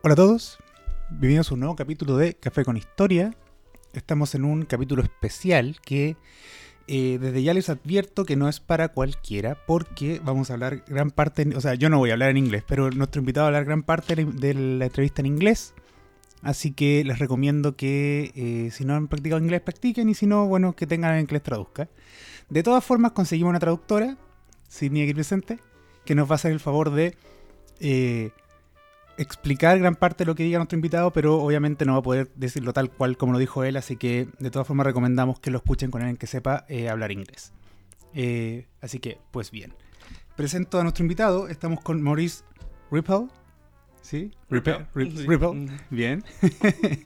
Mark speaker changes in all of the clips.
Speaker 1: Hola a todos, bienvenidos a un nuevo capítulo de Café con Historia. Estamos en un capítulo especial que eh, desde ya les advierto que no es para cualquiera porque vamos a hablar gran parte, o sea, yo no voy a hablar en inglés, pero nuestro invitado va a hablar gran parte de la entrevista en inglés. Así que les recomiendo que eh, si no han practicado inglés, practiquen y si no, bueno, que tengan alguien que les traduzca. De todas formas, conseguimos una traductora, Sidney aquí presente, que nos va a hacer el favor de eh, explicar gran parte de lo que diga nuestro invitado, pero obviamente no va a poder decirlo tal cual como lo dijo él, así que de todas formas recomendamos que lo escuchen con alguien que sepa eh, hablar inglés. Eh, así que, pues bien. Presento a nuestro invitado, estamos con Maurice Ripple. ¿Sí? Ripple. Ripple.
Speaker 2: Mm.
Speaker 1: Bien.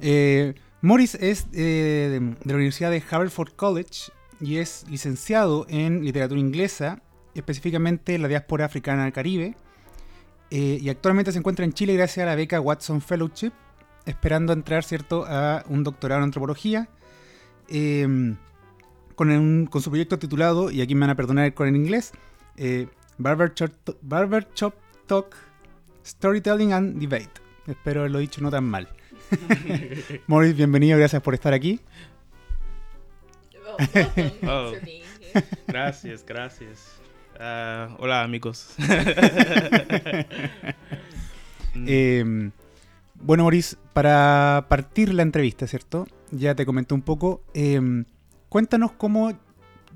Speaker 1: Eh, Morris es de, la Universidad de Haverford College y es licenciado en literatura inglesa, específicamente la diáspora africana del Caribe. Eh, y actualmente se encuentra en Chile gracias a la beca Watson Fellowship, esperando entrar cierto a un doctorado en antropología. eh, con, un- con su proyecto titulado, y aquí me van a perdonar con el inglés, eh, Barber, Shop, Barber Shop Talk, Storytelling and Debate. Espero haberlo dicho no tan mal. Morris, bienvenido, gracias por estar aquí.
Speaker 2: Oh.
Speaker 3: for being here.
Speaker 2: Gracias, gracias. Ah, hola amigos.
Speaker 1: Eh, bueno, Maurice, para partir la entrevista, ¿cierto? Ya te comenté un poco. eh, cuéntanos cómo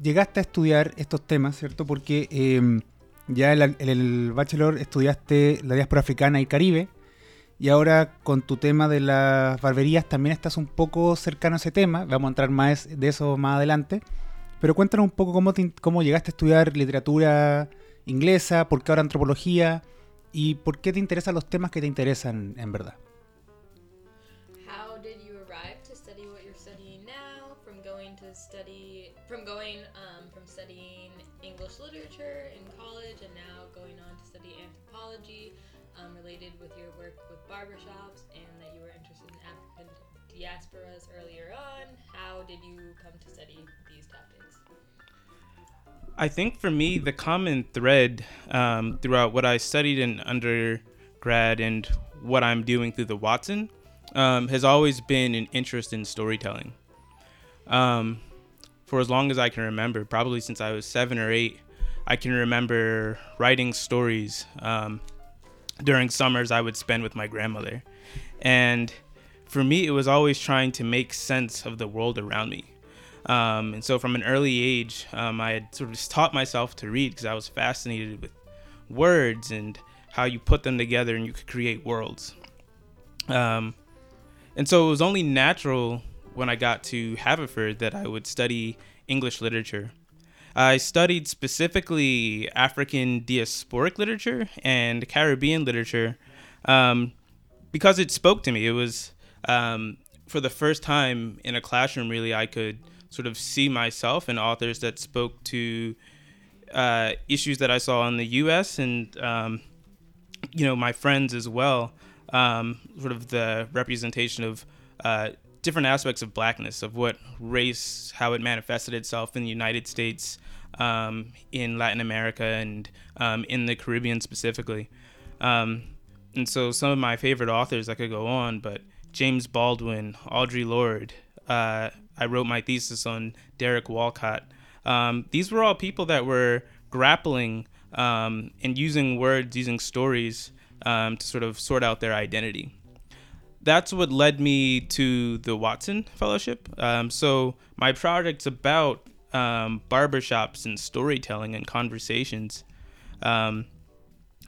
Speaker 1: llegaste a estudiar estos temas, ¿cierto? Porque eh, ya en, en el bachelor estudiaste la diáspora africana y Caribe. Y ahora con tu tema de las barberías también estás un poco cercano a ese tema. Vamos a entrar más de eso más adelante. Pero cuéntanos un poco cómo, cómo llegaste a estudiar literatura inglesa, por qué ahora antropología y por qué te interesan los temas que te interesan en verdad.
Speaker 2: I think for me, the common thread um, throughout what I studied in undergrad and what I'm doing through the Watson um, has always been an interest in storytelling. Um, for as long as I can remember, probably since I was seven or eight, I can remember writing stories um, during summers I would spend with my grandmother. And for me, it was always trying to make sense of the world around me. Um, and so from an early age, um, I had sort of just taught myself to read because I was fascinated with words and how you put them together and you could create worlds. Um, and so it was only natural when I got to Haverford that I would study English literature. I studied specifically African diasporic literature and Caribbean literature um, because it spoke to me. It was um, for the first time in a classroom, really, I could sort of see myself in authors that spoke to uh, issues that I saw in the U.S. and um, you know my friends as well. Um, sort of the representation of uh, different aspects of blackness, of what race, how it manifested itself in the United States, um, in Latin America, and um, in the Caribbean specifically. Um, and so some of my favorite authors I could go on, but James Baldwin, Audre Lorde. Uh, I wrote my thesis on Derek Walcott. Um, these were all people that were grappling um, and using words, using stories um, to sort of sort out their identity. That's what led me to the Watson Fellowship. Um, so my project's about um, barbershops and storytelling and conversations. Um,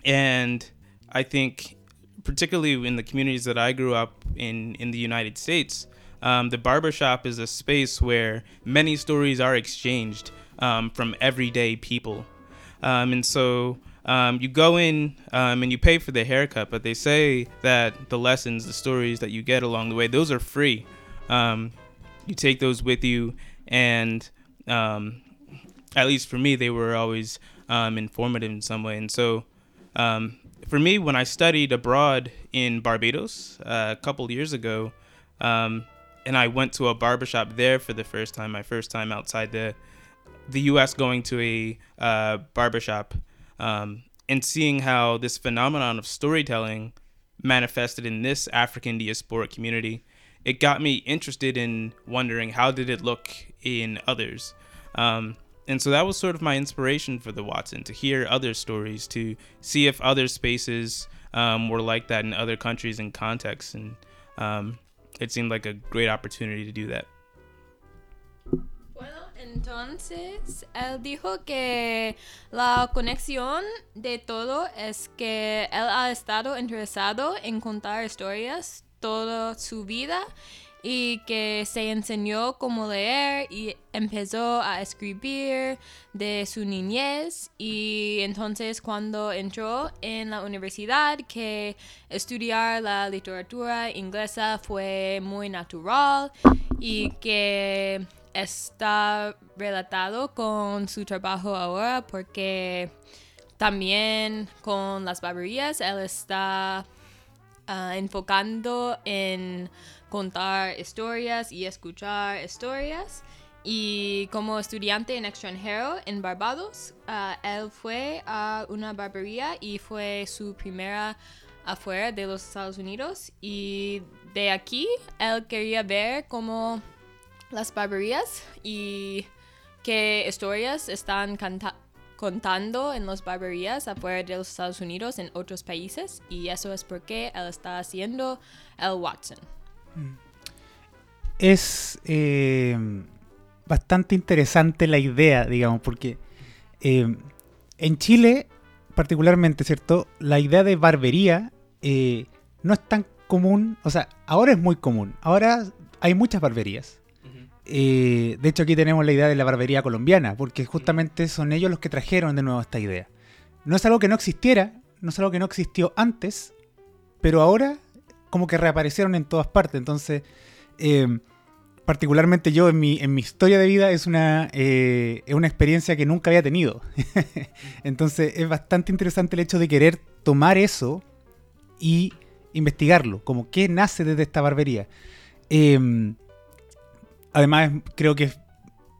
Speaker 2: and I think, particularly in the communities that I grew up in in the United States, um, the barbershop is a space where many stories are exchanged um, from everyday people. Um, and so um, you go in um, and you pay for the haircut, but they say that the lessons, the stories that you get along the way, those are free. Um, you take those with you, and at least for me, they were always informative in some way. And so, for me, when I studied abroad in Barbados uh, a couple years ago, um, and I went to a barbershop there for the first time, my first time outside the the U.S. going to a uh, barbershop um, and seeing how this phenomenon of storytelling manifested in this African diaspora community, it got me interested in wondering how did it look in others. Um, and so that was sort of my inspiration for the Watson to hear other stories, to see if other spaces um, were like that in other countries and contexts, and um, it seemed like a great opportunity to do that.
Speaker 3: Bueno, entonces él dijo que la conexión de todo es que él ha estado interesado en contar historias toda su vida y que se enseñó cómo leer y empezó a escribir de su niñez y entonces cuando entró en la universidad que estudiar la literatura inglesa fue muy natural y que está relatado con su trabajo ahora porque también con las barberías él está uh, enfocando en contar historias y escuchar historias. Y como estudiante en extranjero en Barbados, uh, él fue a una barbería y fue su primera afuera de los Estados Unidos. Y de aquí él quería ver cómo las barberías y qué historias están contando en las barberías afuera de los Estados Unidos en otros países. Y eso es porque él está haciendo el Watson.
Speaker 1: Es eh, bastante interesante la idea, digamos, porque eh, en Chile, particularmente, ¿cierto? La idea de barbería eh, no es tan común, o sea, ahora es muy común. Ahora hay muchas barberías. De hecho, aquí tenemos la idea de la barbería colombiana, porque justamente son ellos los que trajeron de nuevo esta idea. No es algo que no existiera, no es algo que no existió antes, pero ahora como que reaparecieron en todas partes. Entonces, eh, particularmente yo en mi, en mi historia de vida es una, eh, es una experiencia que nunca había tenido. Entonces es bastante interesante el hecho de querer tomar eso y investigarlo, como qué nace desde esta barbería. Em, además, creo que,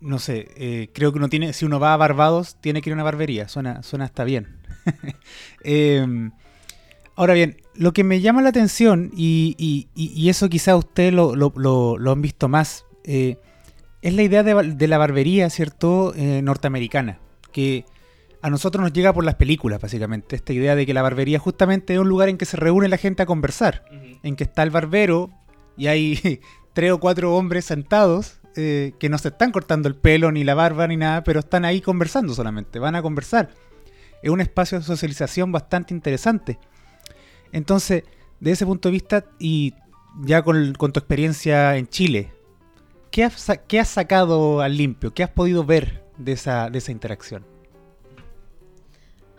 Speaker 1: no sé, eh, creo que uno tiene, si uno va a Barbados, tiene que ir a una barbería, suena, suena hasta bien. Em, ahora bien, lo que me llama la atención, y, eso quizá ustedes lo, han visto más, eh, es la idea de, la barbería, ¿cierto?, eh, norteamericana, que a nosotros nos llega por las películas, básicamente. Esta idea de que la barbería justamente es un lugar en que se reúne la gente a conversar, en que está el barbero y hay tres o cuatro hombres sentados eh, que no se están cortando el pelo, ni la barba, ni nada, pero están ahí conversando solamente, van a conversar. Es un espacio de socialización bastante interesante. Entonces, de ese punto de vista, y ya con, tu experiencia en Chile, ¿qué has, sacado al limpio? ¿Qué has podido ver de esa, de interacción?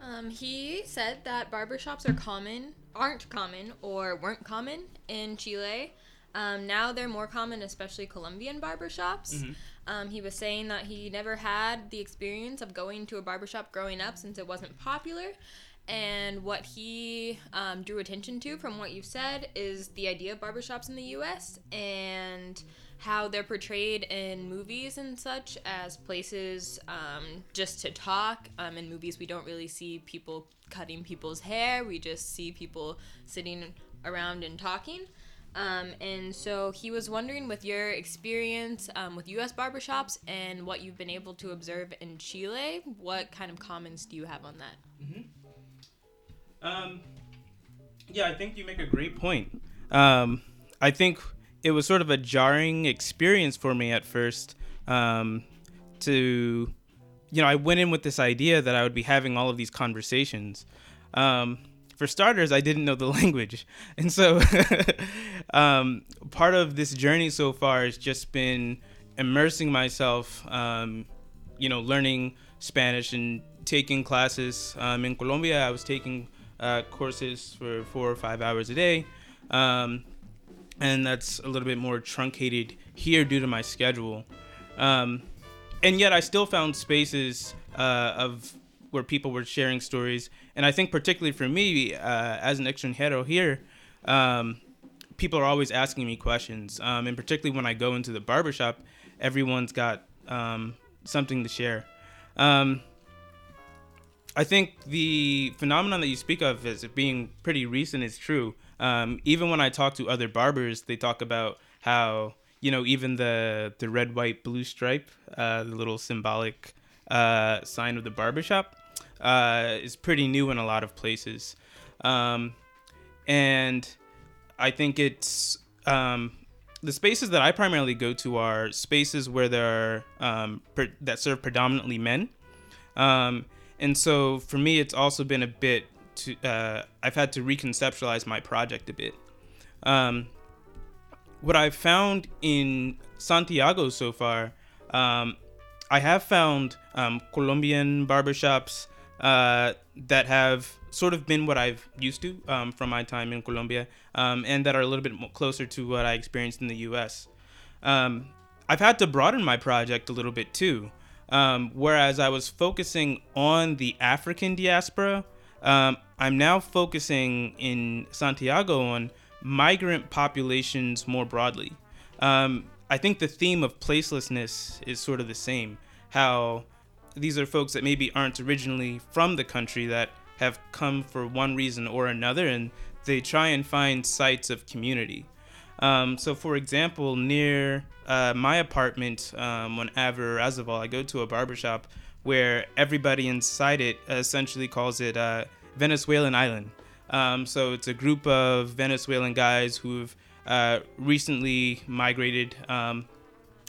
Speaker 3: Um, he said that barbershops are common, aren't common, or weren't common in Chile. Um, now they're more common, especially Colombian barbershops. Mm-hmm. Um, he was saying that he never had the experience of going to a barbershop growing up since it wasn't popular. And what he um, drew attention to from what you've said is the idea of barbershops in the US and how they're portrayed in movies and such as places um, just to talk. Um, in movies, we don't really see people cutting people's hair, we just see people sitting around and talking. Um, and so he was wondering, with your experience um, with U.S. barbershops and what you've been able to observe in Chile, what kind of comments do you have on that? Mm-hmm.
Speaker 2: Um, yeah, I think you make a great point. Um, I think it was sort of a jarring experience for me at first um, to, you know, I went in with this idea that I would be having all of these conversations. Um, for starters, I didn't know the language. And so um, part of this journey so far has just been immersing myself, um, you know, learning Spanish and taking classes um, in Colombia. I was taking uh, courses for four or five hours a day, um, and that's a little bit more truncated here due to my schedule. Um, and yet, I still found spaces uh, of where people were sharing stories, and I think particularly for me uh, as an extranjero here. Um, people are always asking me questions, um, and particularly when I go into the barbershop, everyone's got um, something to share. Um, I think the phenomenon that you speak of as being pretty recent is true. Um, even when I talk to other barbers, they talk about how you know even the the red, white, blue stripe, uh, the little symbolic uh, sign of the barbershop, uh, is pretty new in a lot of places, um, and I think it's um, the spaces that I primarily go to are spaces where there are um, per- that serve predominantly men. Um, and so for me, it's also been a bit to, uh, I've had to reconceptualize my project a bit. Um, what I've found in Santiago so far, um, I have found Colombian barbershops uh, that have sort of been what I've used to um, from my time in Colombia, um, and that are a little bit closer to what I experienced in the U.S. Um, I've had to broaden my project a little bit too. Um, whereas I was focusing on the African diaspora, um, I'm now focusing in Santiago on migrant populations more broadly. Um, I think the theme of placelessness is sort of the same. How these are folks that maybe aren't originally from the country that have come for one reason or another, and they try and find sites of community. Um, so, for example, near uh, my apartment um, on Aver I go to a barbershop where everybody inside it essentially calls it uh, Venezuelan Island. Um, so, it's a group of Venezuelan guys who've uh, recently migrated um,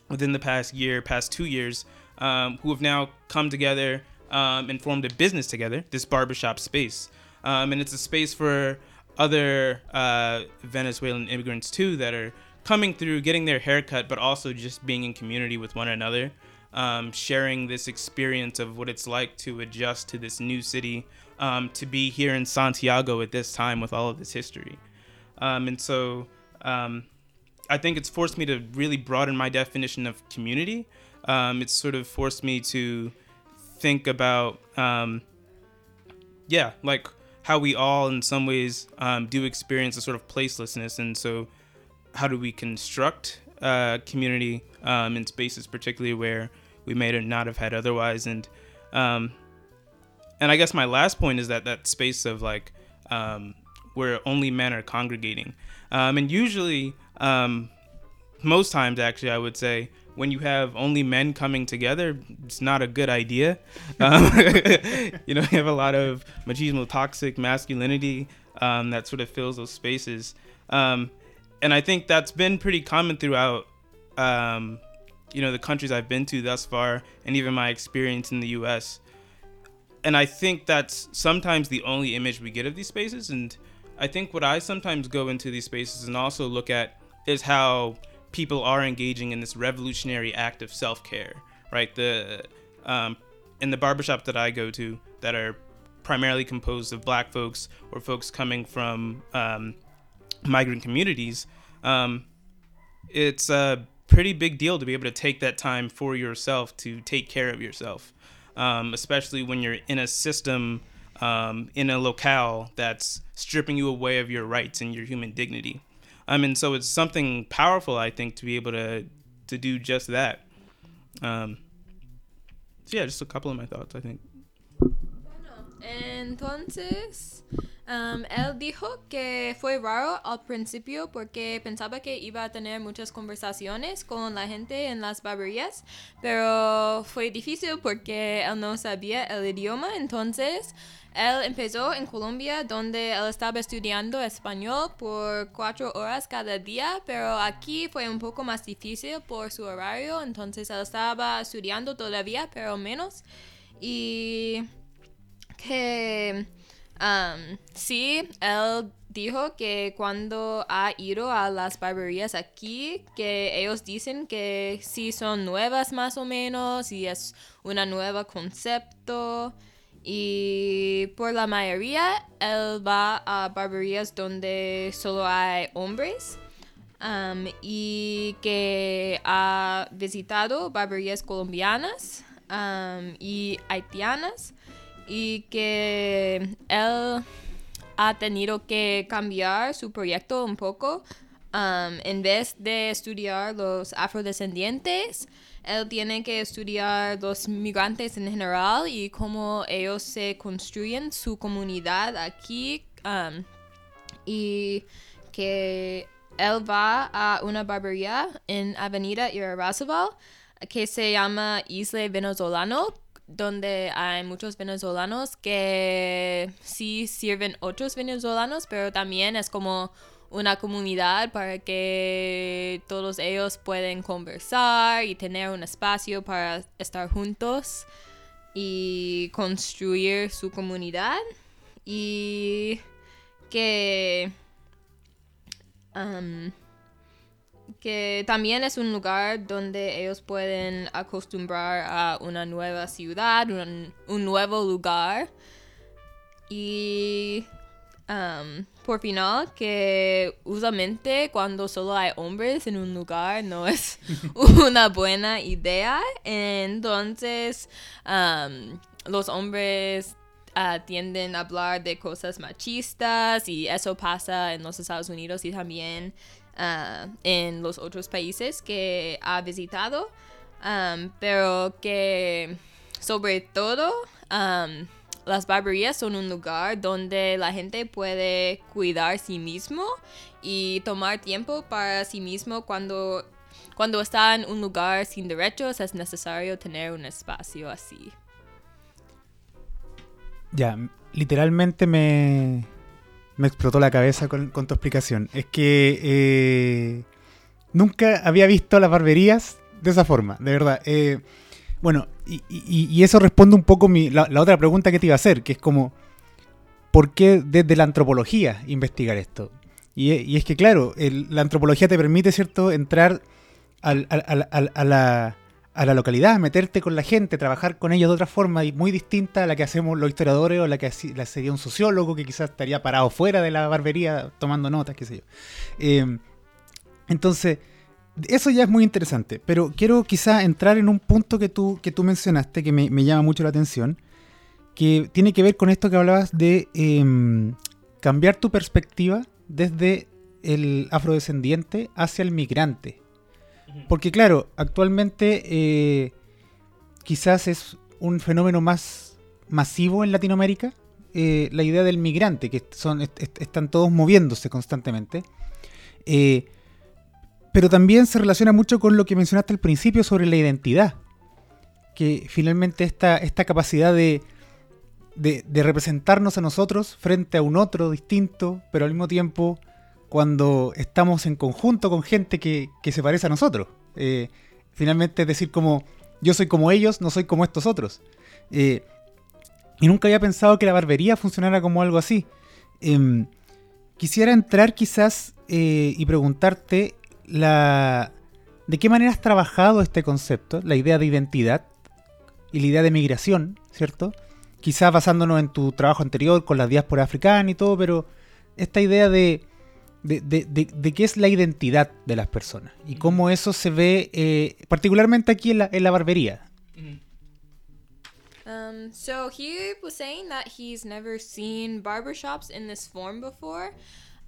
Speaker 2: within the past year, past two years, um, who have now come together um, and formed a business together, this barbershop space. and it's a space for other uh, Venezuelan immigrants too that are coming through, getting their haircut, but also just being in community with one another, um, sharing this experience of what it's like to adjust to this new city, um, to be here in Santiago at this time with all of this history. Um, and so um, I think it's forced me to really broaden my definition of community. Um, it's sort of forced me to think about, um, yeah, like how we all, in some ways, um, do experience a sort of placelessness. And so, how do we construct uh, community um, in spaces, particularly where we may not have had otherwise? And um, and I guess my last point is that that space of like um, where only men are congregating, and usually, most times, actually, I would say when you have only men coming together, it's not a good idea. Um, you know, you have a lot of machismo, toxic masculinity um, that sort of fills those spaces. Um, and I think that's been pretty common throughout, um, you know, the countries I've been to thus far, and even my experience in the U.S. And I think that's sometimes the only image we get of these spaces. And I think what I sometimes go into these spaces and also look at is how people are engaging in this revolutionary act of self-care, right? The um, in the barbershop that I go to that are primarily composed of black folks or folks coming from um, migrant communities, um, it's a pretty big deal to be able to take that time for yourself to take care of yourself, um, especially when you're in a system, um, in a locale that's stripping you away of your rights and your human dignity. I mean, so it's something powerful, I think, to be able to to do just that. Um, so yeah, just a couple of my thoughts, I think.
Speaker 3: Entonces, um, él dijo que fue raro al principio porque pensaba que iba a tener muchas conversaciones con la gente en las barberías, pero fue difícil porque él no sabía el idioma, entonces él empezó en Colombia, donde él estaba estudiando español por cuatro horas cada día, pero aquí fue un poco más difícil por su horario, entonces él estaba estudiando todavía, pero menos. Y que um, sí, él dijo que cuando ha ido a las barberías aquí, que ellos dicen que sí son nuevas más o menos y es una nueva concepto Y por la mayoría, él va a barberías donde solo hay hombres. um, y que ha visitado barberías colombianas um, y haitianas. Y que él ha tenido que cambiar su proyecto un poco. Um, en vez de estudiar los afrodescendientes, él tiene que estudiar los migrantes en general y cómo ellos se construyen su comunidad aquí. um, y que él va a una barbería en Avenida Irarrázaval que se llama Isla Venezolano, donde hay muchos venezolanos que sí sirven otros venezolanos, pero también es como una comunidad para que todos ellos pueden conversar y tener un espacio para estar juntos y construir su comunidad. Y que um, que también es un lugar donde ellos pueden acostumbrar a una nueva ciudad, un, un nuevo lugar. Y um, por final, que usualmente cuando solo hay hombres en un lugar no es una buena idea. Entonces, um, los hombres ah, tienden a hablar de cosas machistas y eso pasa en los Estados Unidos y también ah, en los otros países que ha visitado. Um, pero que sobre todo um, las barberías son un lugar donde la gente puede cuidar sí mismo y tomar tiempo para sí mismo cuando, cuando está en un lugar sin derechos es necesario tener un espacio así.
Speaker 1: Ya, literalmente me, me explotó la cabeza con, tu explicación. Es que eh, nunca había visto las barberías de esa forma, de verdad. Eh, bueno, y, eso responde un poco mi, la, otra pregunta que te iba a hacer, que es como, ¿por qué desde la antropología investigar esto? Y, y es que, claro, la antropología te permite, ¿cierto?, entrar al- a, la, a la localidad, meterte con la gente, trabajar con ellos de otra forma muy distinta a la que hacemos los historiadores o la que sería un sociólogo que quizás estaría parado fuera de la barbería tomando notas, qué sé yo. Eh, entonces, eso ya es muy interesante, pero quiero quizá entrar en un punto que tú, que tú mencionaste que me, me llama mucho la atención, que tiene que ver con esto que hablabas de em, cambiar tu perspectiva desde el afrodescendiente hacia el migrante. Porque claro, actualmente eh, quizás es un fenómeno más masivo en Latinoamérica, eh, la idea del migrante, que son, est- est- están todos moviéndose constantemente. Eh, pero también se relaciona mucho con lo que mencionaste al principio sobre la identidad. Que finalmente esta, esta capacidad de, de representarnos a nosotros frente a un otro distinto, pero al mismo tiempo cuando estamos en conjunto con gente que, que se parece a nosotros. Eh, finalmente es decir como yo soy como ellos, no soy como estos otros. Eh, y nunca había pensado que la barbería funcionara como algo así. Em, quisiera entrar quizás eh, y preguntarte la, de qué manera has trabajado este concepto, la idea de identidad y la idea de migración, ¿cierto? Quizás basándonos en tu trabajo anterior con la diáspora africana y todo, pero esta idea de, de, de- de- de qué es la identidad de las personas y cómo eso se ve eh, particularmente aquí en la, en la barbería.
Speaker 3: Um, so he was saying that he's never seen barbershops in this form before.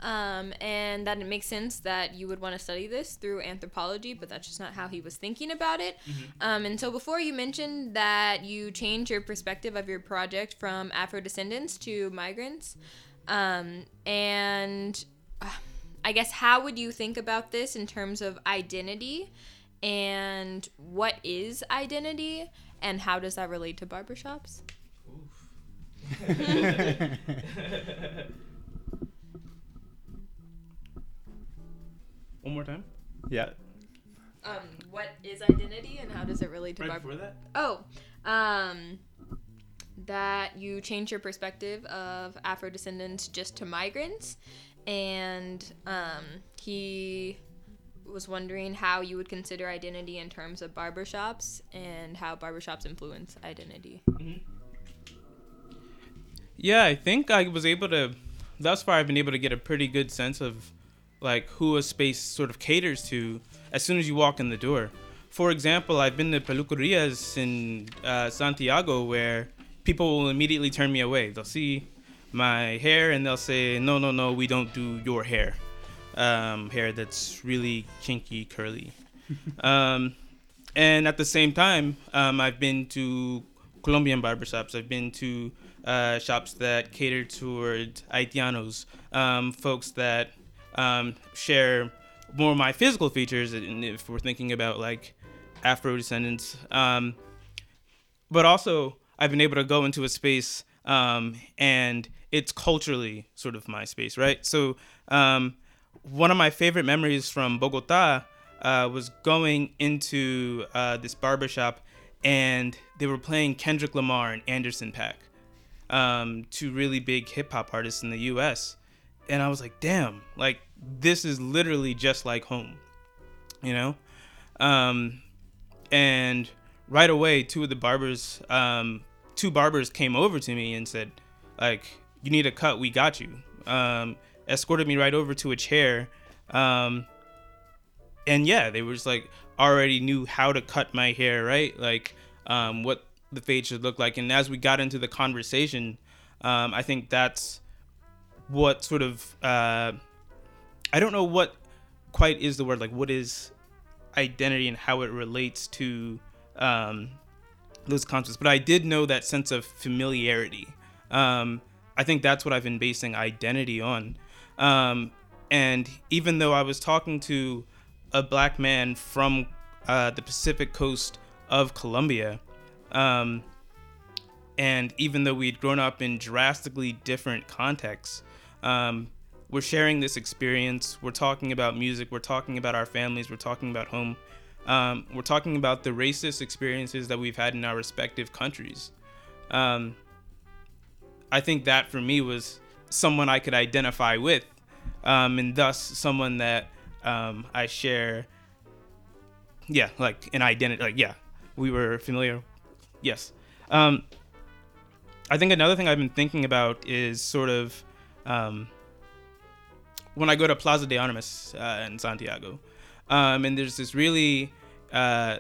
Speaker 3: Um, and that it makes sense that you would want to study this through anthropology, but that's just not how he was thinking about it. Um, and so before you mentioned that you changed your perspective of your project from Afro descendants to migrants. Um, and I guess how would you think about this in terms of identity and what is identity and how does that relate to barbershops?
Speaker 2: One more time.
Speaker 1: Yeah.
Speaker 3: Um, what is identity and how does it relate to
Speaker 2: Right
Speaker 3: bar-
Speaker 2: before that.
Speaker 3: Oh, um, that you change your perspective of Afro descendants just to migrants, and um, he was wondering how you would consider identity in terms of barbershops and how barbershops influence identity.
Speaker 2: Yeah, I think I was able to. Thus far, I've been able to get a pretty good sense of like who a space sort of caters to as soon as you walk in the door. For example, I've been to peluquerias in uh, Santiago where people will immediately turn me away. They'll see my hair and they'll say, "No, no, no, we don't do your hair. Um, hair that's really kinky, curly." um, and at the same time, um, I've been to Colombian barbershops. I've been to uh, shops that cater toward Haitianos, um, folks that um, share more of my physical features. And if we're thinking about like Afro descendants, um, but also I've been able to go into a space um, and it's culturally sort of my space, right? So um, one of my favorite memories from Bogota uh, was going into uh, this barbershop and they were playing Kendrick Lamar and Anderson Paak, um, two really big hip hop artists in the US. And I was like, damn, like this is literally just like home, you know? Um, and right away, two of the barbers, um, two barbers came over to me and said, like, you need a cut, we got you. Um, escorted me right over to a chair. Um, and yeah, they were just like already knew how to cut my hair, right? Like um, what the fade should look like. And as we got into the conversation, um, I think that's what sort of uh, I don't know what quite is the word like what is identity and how it relates to um, those concepts, but I did know that sense of familiarity. Um, I think that's what I've been basing identity on. Um, and even though I was talking to a black man from uh, the Pacific coast of Colombia. Um, and even though we'd grown up in drastically different contexts, um, we're sharing this experience. We're talking about music. We're talking about our families. We're talking about home. Um, we're talking about the racist experiences that we've had in our respective countries. Um, I think that for me was someone I could identify with, um, and thus someone that um, I share, yeah, like an identity. Like, yeah, we were familiar. Yes. Um, I think another thing I've been thinking about is sort of um, when I go to Plaza de Armas uh, in Santiago, um, and there's this really uh,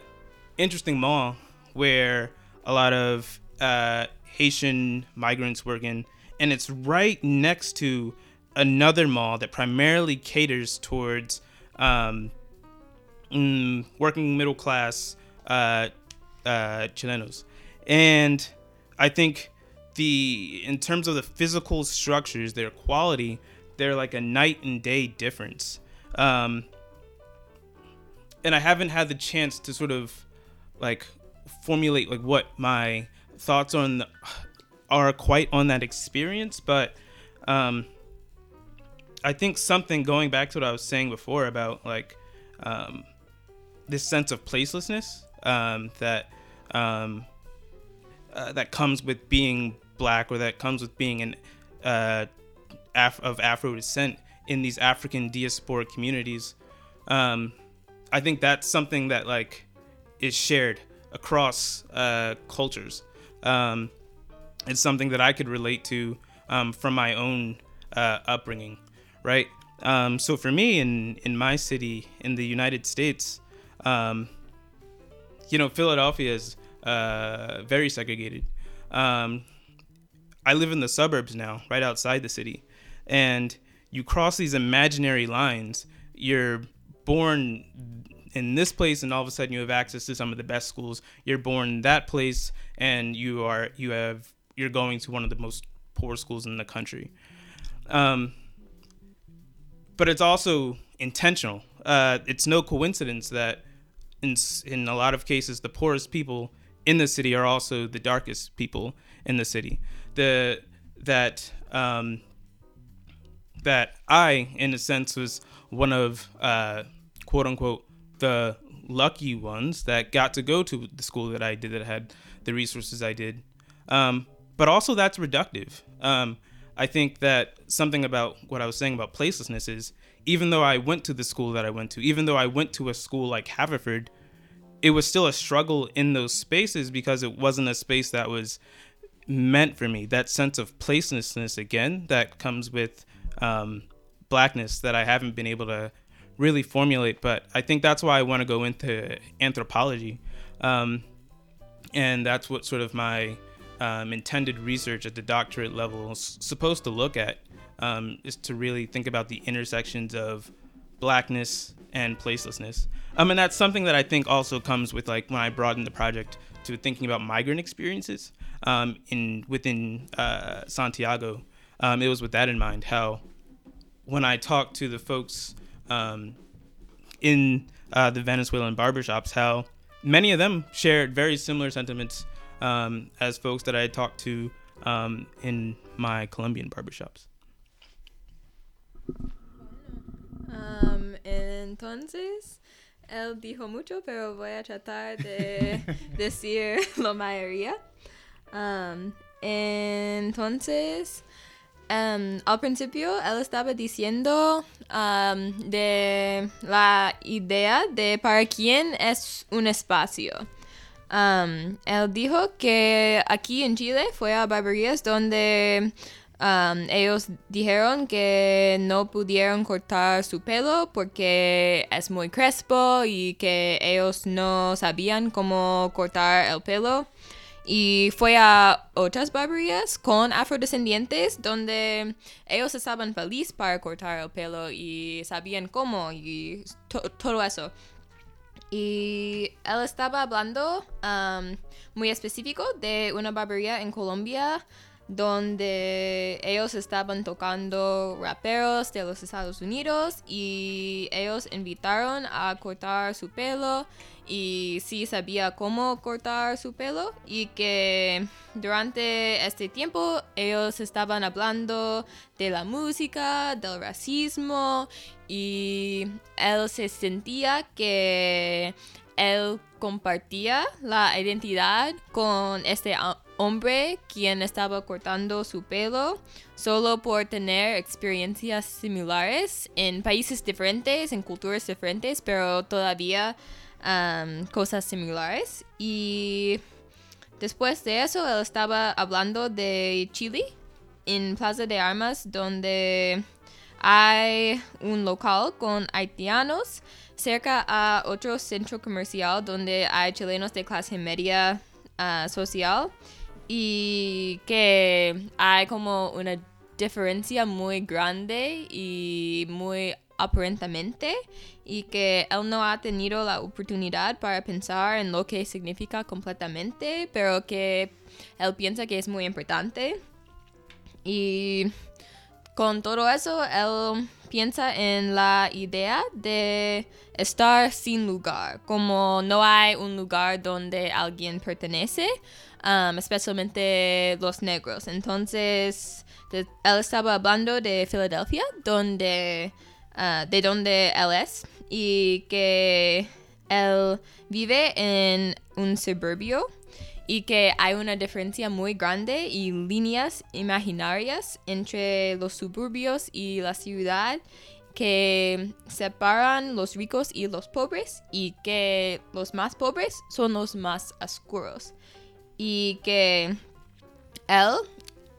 Speaker 2: interesting mall where a lot of uh, Haitian migrants working, and it's right next to another mall that primarily caters towards um, mm, working middle class uh, uh, Chilenos, and I think the in terms of the physical structures, their quality, they're like a night and day difference. Um, and I haven't had the chance to sort of like formulate like what my thoughts on the, are quite on that experience, but um, I think something going back to what I was saying before about like um, this sense of placelessness um, that um, uh, that comes with being black or that comes with being an uh, Af- of Afro descent in these African diasporic communities. Um, I think that's something that like is shared across uh, cultures. Um, it's something that I could relate to um, from my own uh, upbringing right? Um, so for me, in in my city in the United States, um, you know, Philadelphia is uh, very segregated. Um, I live in the suburbs now, right outside the city, and you cross these imaginary lines. You're born in this place, and all of a sudden you have access to some of the best schools. You're born in that place, and you are you have you're going to one of the most poor schools in the country. Um, but it's also intentional. Uh, it's no coincidence that in in a lot of cases the poorest people in the city are also the darkest people in the city. The that um, that I, in a sense, was one of uh, quote unquote the lucky ones that got to go to the school that I did that had the resources I did. Um, but also that's reductive. Um, I think that something about what I was saying about placelessness is even though I went to the school that I went to, even though I went to a school like Haverford, it was still a struggle in those spaces because it wasn't a space that was meant for me. That sense of placelessness again that comes with um, blackness that I haven't been able to really formulate. But I think that's why I want to go into anthropology. Um, and that's what sort of my um, intended research at the doctorate level is supposed to look at um, is to really think about the intersections of blackness and placelessness. Um, and that's something that I think also comes with like when I broaden the project to thinking about migrant experiences um, in within uh, Santiago. Um, it was with that in mind. How when I talked to the folks um, in uh, the Venezuelan barbershops, how many of them shared very similar sentiments um, as folks that I talked to um, in my Colombian barbershops.
Speaker 3: Um, entonces, él dijo mucho, pero voy a tratar de decir la mayoría. Um, entonces, um, al principio él estaba diciendo um, de la idea de para quién es un espacio. Um, él dijo que aquí en Chile fue a barberías donde ellos dijeron que no pudieron cortar su pelo porque es muy crespo y que ellos no sabían cómo cortar el pelo. Y fue a otras barberías con afrodescendientes donde ellos estaban felices para cortar el pelo y sabían cómo y to todo eso. Y él estaba hablando um, muy específico de una barbería en Colombia donde ellos estaban tocando raperos de los Estados Unidos y ellos invitaron a cortar su pelo y sí sabía cómo cortar su pelo y que durante este tiempo ellos estaban hablando de la música, del racismo y él se sentía que él compartía la identidad con este hombre quien estaba cortando su pelo solo por tener experiencias similares en países diferentes, en culturas diferentes, pero todavía um, cosas similares. Y después de eso, él estaba hablando de Chile en Plaza de Armas, donde hay un local con haitianos cerca a otro centro comercial donde hay chilenos de clase media uh, social y que hay como una diferencia muy grande y muy aparentemente y que él no ha tenido la oportunidad para pensar en lo que significa completamente, pero que él piensa que es muy importante. Y con todo eso, él piensa en la idea de estar sin lugar, como no hay un lugar donde alguien pertenece, um, especialmente los negros. Entonces, él estaba hablando de Filadelfia, donde, uh, de donde él es, y que él vive en un suburbio y que hay una diferencia muy grande y líneas imaginarias entre los suburbios y la ciudad que separan los ricos y los pobres y que los más pobres son los más oscuros. Y que él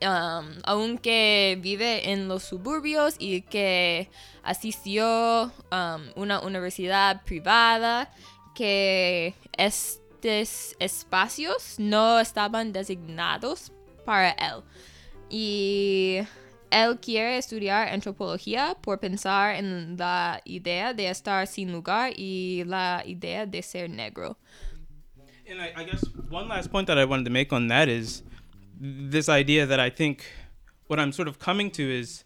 Speaker 3: um, aunque vive en los suburbios y que asistió a um, una universidad privada que es espacios no estaban designados para él. Y él quiere estudiar antropología por pensar en la idea de estar sin lugar y la idea de ser negro.
Speaker 2: And I guess one last point that I wanted to make on that is this idea that I think what I'm sort of coming to is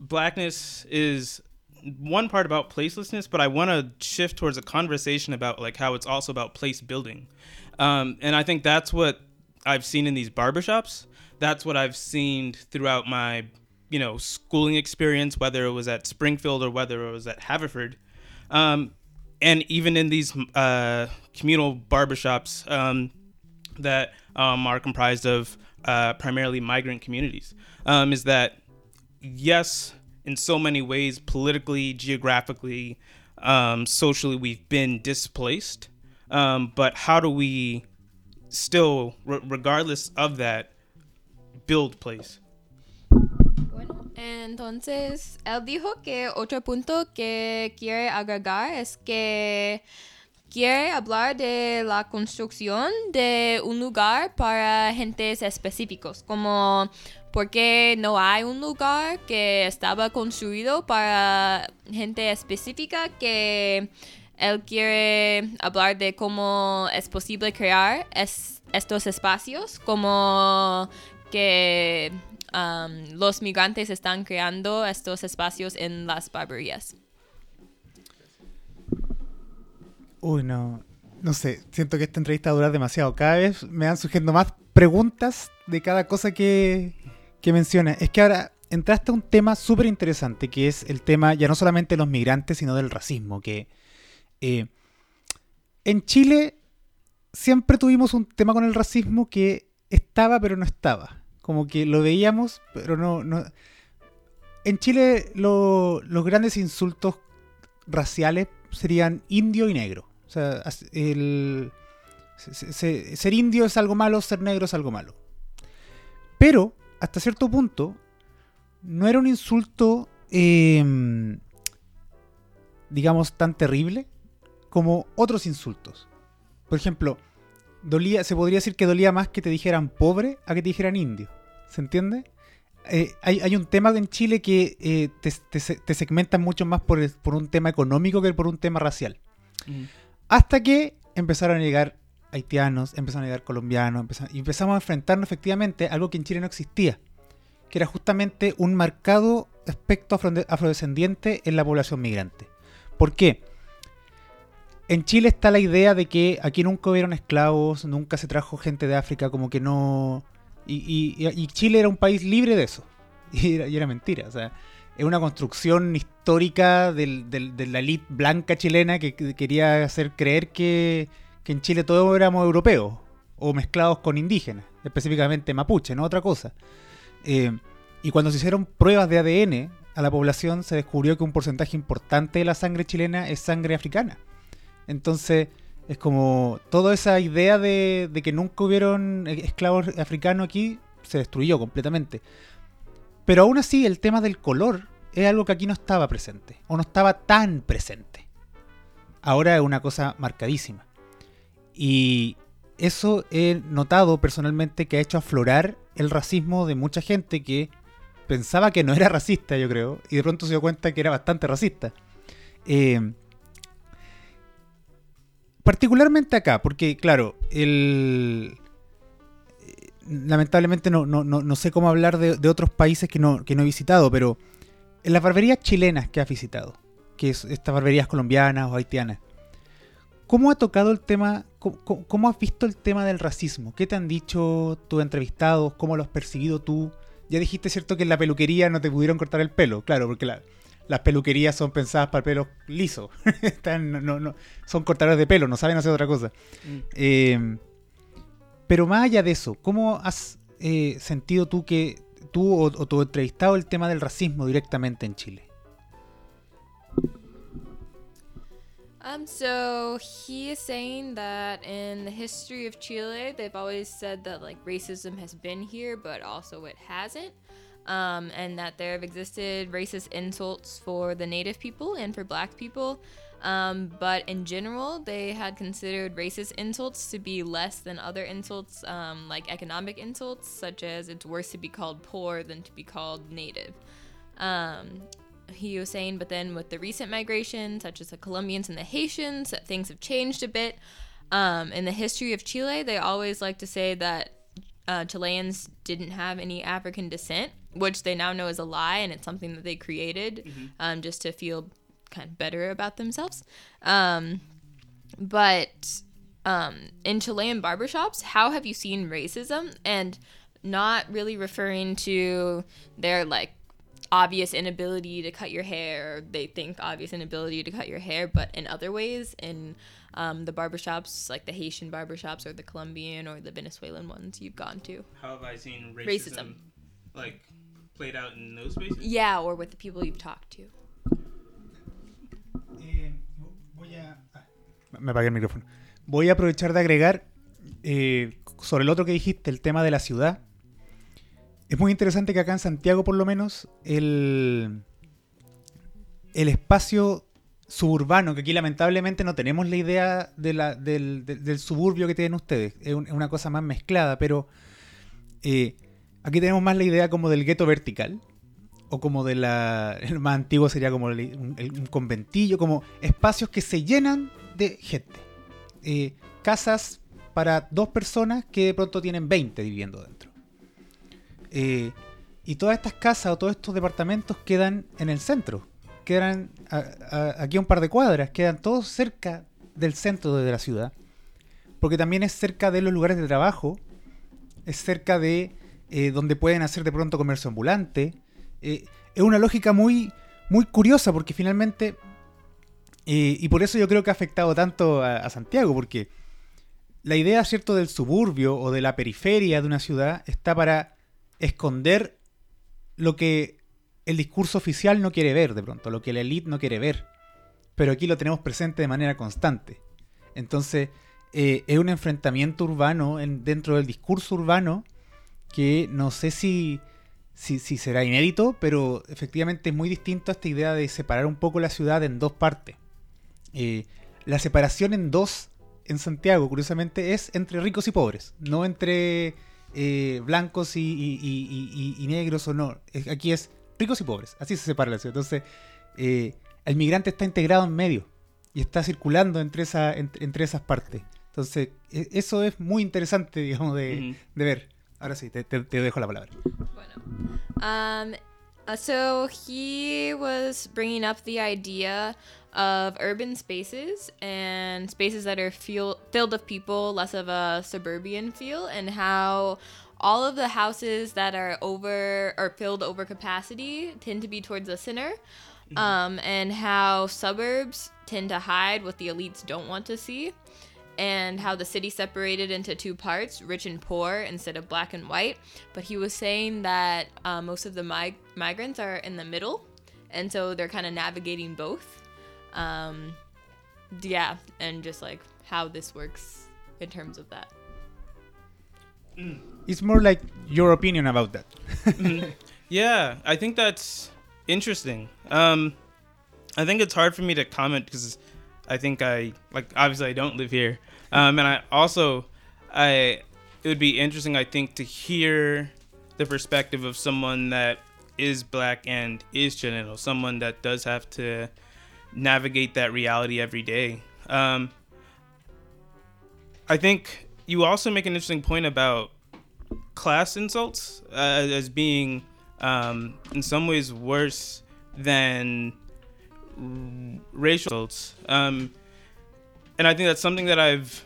Speaker 2: blackness is one part about placelessness, but I want to shift towards a conversation about like how it's also about place building. Um, and I think that's what I've seen in these barbershops. That's what I've seen throughout my, you know, schooling experience, whether it was at Springfield or whether it was at Haverford. Um, and even in these uh, communal barbershops um, that um, are comprised of uh, primarily migrant communities, um, is that yes, in so many ways, politically, geographically, um, socially, we've been displaced. Um, but how do we still, re- regardless of that, build place.
Speaker 3: Entonces él dijo que otro punto que quiere agregar es que quiere hablar de la construcción de un lugar para gentes específicos, como por qué no hay un lugar que estaba construido para gente específica que él quiere hablar de cómo es posible crear es- estos espacios, como que um, los migrantes están creando estos espacios en las barberías.
Speaker 1: Uy, no. No sé, siento que esta entrevista va durar demasiado. Cada vez me van surgiendo más preguntas de cada cosa que, que menciona. Es que ahora entraste a un tema súper interesante, que es el tema ya no solamente de los migrantes, sino del racismo. Que eh, en Chile siempre tuvimos un tema con el racismo que estaba pero no estaba. Como que lo veíamos, pero no... no... En Chile lo- los grandes insultos raciales serían indio y negro. O sea, el, se- se- ser indio es algo malo, ser negro es algo malo. Pero, hasta cierto punto, no era un insulto, em, digamos, tan terrible como otros insultos. Por ejemplo, dolía, se podría decir que dolía más que te dijeran pobre a que te dijeran indio. ¿Se entiende? Eh, hay, un tema en Chile que eh, te, te se- te segmentan mucho más por, un tema económico que por un tema racial. Hasta que empezaron a llegar haitianos, empezaron a llegar colombianos, empezaron- y empezamos a enfrentarnos efectivamente a algo que en Chile no existía, que era justamente un marcado aspecto afro- afrodescendiente en la población migrante. ¿Por qué? En Chile está la idea de que aquí nunca hubieron esclavos, nunca se trajo gente de África, como que no... Y Chile era un país libre de eso. Y era, y era mentira. O sea, es una construcción histórica del- de la élite blanca chilena que, que quería hacer creer que, en Chile todos éramos europeos o mezclados con indígenas, específicamente mapuche, no otra cosa. Eh, y cuando se hicieron pruebas de ADN a la población se descubrió que un porcentaje importante de la sangre chilena es sangre africana. Entonces es como toda esa idea de, de que nunca hubieron eh, esclavos africanos aquí se destruyó completamente. Pero aún así el tema del color es algo que aquí no estaba presente, o no estaba tan presente. Ahora es una cosa marcadísima. Y eso he notado personalmente que ha hecho aflorar el racismo de mucha gente que pensaba que no era racista, yo creo, y de pronto se dio cuenta que era bastante racista. Eh, particularmente acá, porque claro, el... Lamentablemente no, no, no, no sé cómo hablar de, de otros países que no, que no he visitado, pero en las barberías chilenas que has visitado, que es estas barberías colombianas o haitianas, ¿cómo ha tocado el tema, cómo, has visto el tema del racismo? ¿Qué te han dicho tus entrevistados? ¿Cómo lo has percibido tú? Ya dijiste, ¿cierto?, que en la peluquería no te pudieron cortar el pelo, claro, porque la- las peluquerías son pensadas para el pelo liso. Están- no- no- no- son cortadores de pelo, no saben hacer otra cosa.
Speaker 2: Mm.
Speaker 1: Eh, pero más allá de eso, ¿cómo has eh, sentido tú que tú o, o tu entrevistado el tema del racismo directamente en Chile?
Speaker 3: Um, so he is saying that in the history of Chile, they've always said that like racism has been here, but also it hasn't. Um, and that there have existed racist insults for the native people and for black people. Um, but in general, they had considered racist insults to be less than other insults, um, like economic insults, such as it's worse to be called poor than to be called native. Um, he was saying, but then with the recent migration, such as the Colombians and the Haitians, that things have changed a bit. Um, in the history of Chile, they always like to say that uh, Chileans didn't have any African descent, which they now know is a lie, and it's something that they created um, just to feel kind of better about themselves. Um, but um, in Chilean barbershops, how have you seen racism? And not really referring to their like obvious inability to cut your hair, or they think obvious inability to cut your hair, but in other ways, in um, the barbershops, like the Haitian barbershops or the Colombian or the Venezuelan ones you've gone to.
Speaker 2: How have I seen racism,
Speaker 3: Racism.
Speaker 2: like played out in those spaces?
Speaker 3: Yeah, or with the people you've talked to.
Speaker 1: Me apagué el micrófono. Voy a aprovechar de agregar, eh, sobre el otro que dijiste, el tema de la ciudad, es muy interesante que acá en Santiago, por lo menos, el, el espacio suburbano, que aquí lamentablemente no tenemos la idea del, suburbio que tienen ustedes, es, un- es una cosa más mezclada, pero eh, aquí tenemos más la idea como del gueto vertical, o como de la, el más antiguo sería como un conventillo, como espacios que se llenan de gente. Eh, casas para dos personas que de pronto tienen 20 viviendo dentro. Eh, y todas estas casas o todos estos departamentos quedan en el centro. Quedan aquí a un par de cuadras, quedan todos cerca del centro de la ciudad. Porque también es cerca de los lugares de trabajo, es cerca de eh, donde pueden hacer de pronto comercio ambulante. Eh, es una lógica muy, muy curiosa porque finalmente, y por eso yo creo que ha afectado tanto a, Santiago, porque la idea, ¿cierto?, del suburbio o de la periferia de una ciudad está para esconder lo que el discurso oficial no quiere ver de pronto, lo que la élite no quiere ver. Pero aquí lo tenemos presente de manera constante. Entonces, eh, es un enfrentamiento urbano en- dentro del discurso urbano que no sé si, si, si será inédito, pero efectivamente es muy distinto a esta idea de separar un poco la ciudad en dos partes. Eh, la separación en dos en Santiago, curiosamente, es entre ricos y pobres, no entre eh, blancos y, y- y- y- y negros o no. Aquí es ricos y pobres, así se separa la ciudad. Entonces, eh, el migrante está integrado en medio y está circulando entre, esa, entre, entre esas partes. Entonces, e- eso es muy interesante, digamos, de, ver. Ahora sí, te, te- te dejo la palabra.
Speaker 3: Bueno. Um, uh, so he was bringing up the idea of urban spaces and spaces that are feel, filled with people, less of a suburban feel, and how all of the houses that are over or filled over capacity tend to be towards the center. Um, and how suburbs tend to hide what the elites don't want to see and how the city separated into two parts, rich and poor, instead of black and white. But he was saying that uh, most of the mig- migrants are in the middle, and so they're kind of navigating both. Um, yeah, and just like how this works in terms of that.
Speaker 1: It's more like your opinion about that.
Speaker 2: Yeah, I think that's interesting. Um, I think it's hard for me to comment because I think I like obviously I don't live here, um, and I also I it would be interesting I think to hear the perspective of someone that is black and is Chileno, someone that does have to navigate that reality every day. Um, I think you also make an interesting point about class insults uh, as being um, in some ways worse than racial insults. Um, and I think that's something that I've,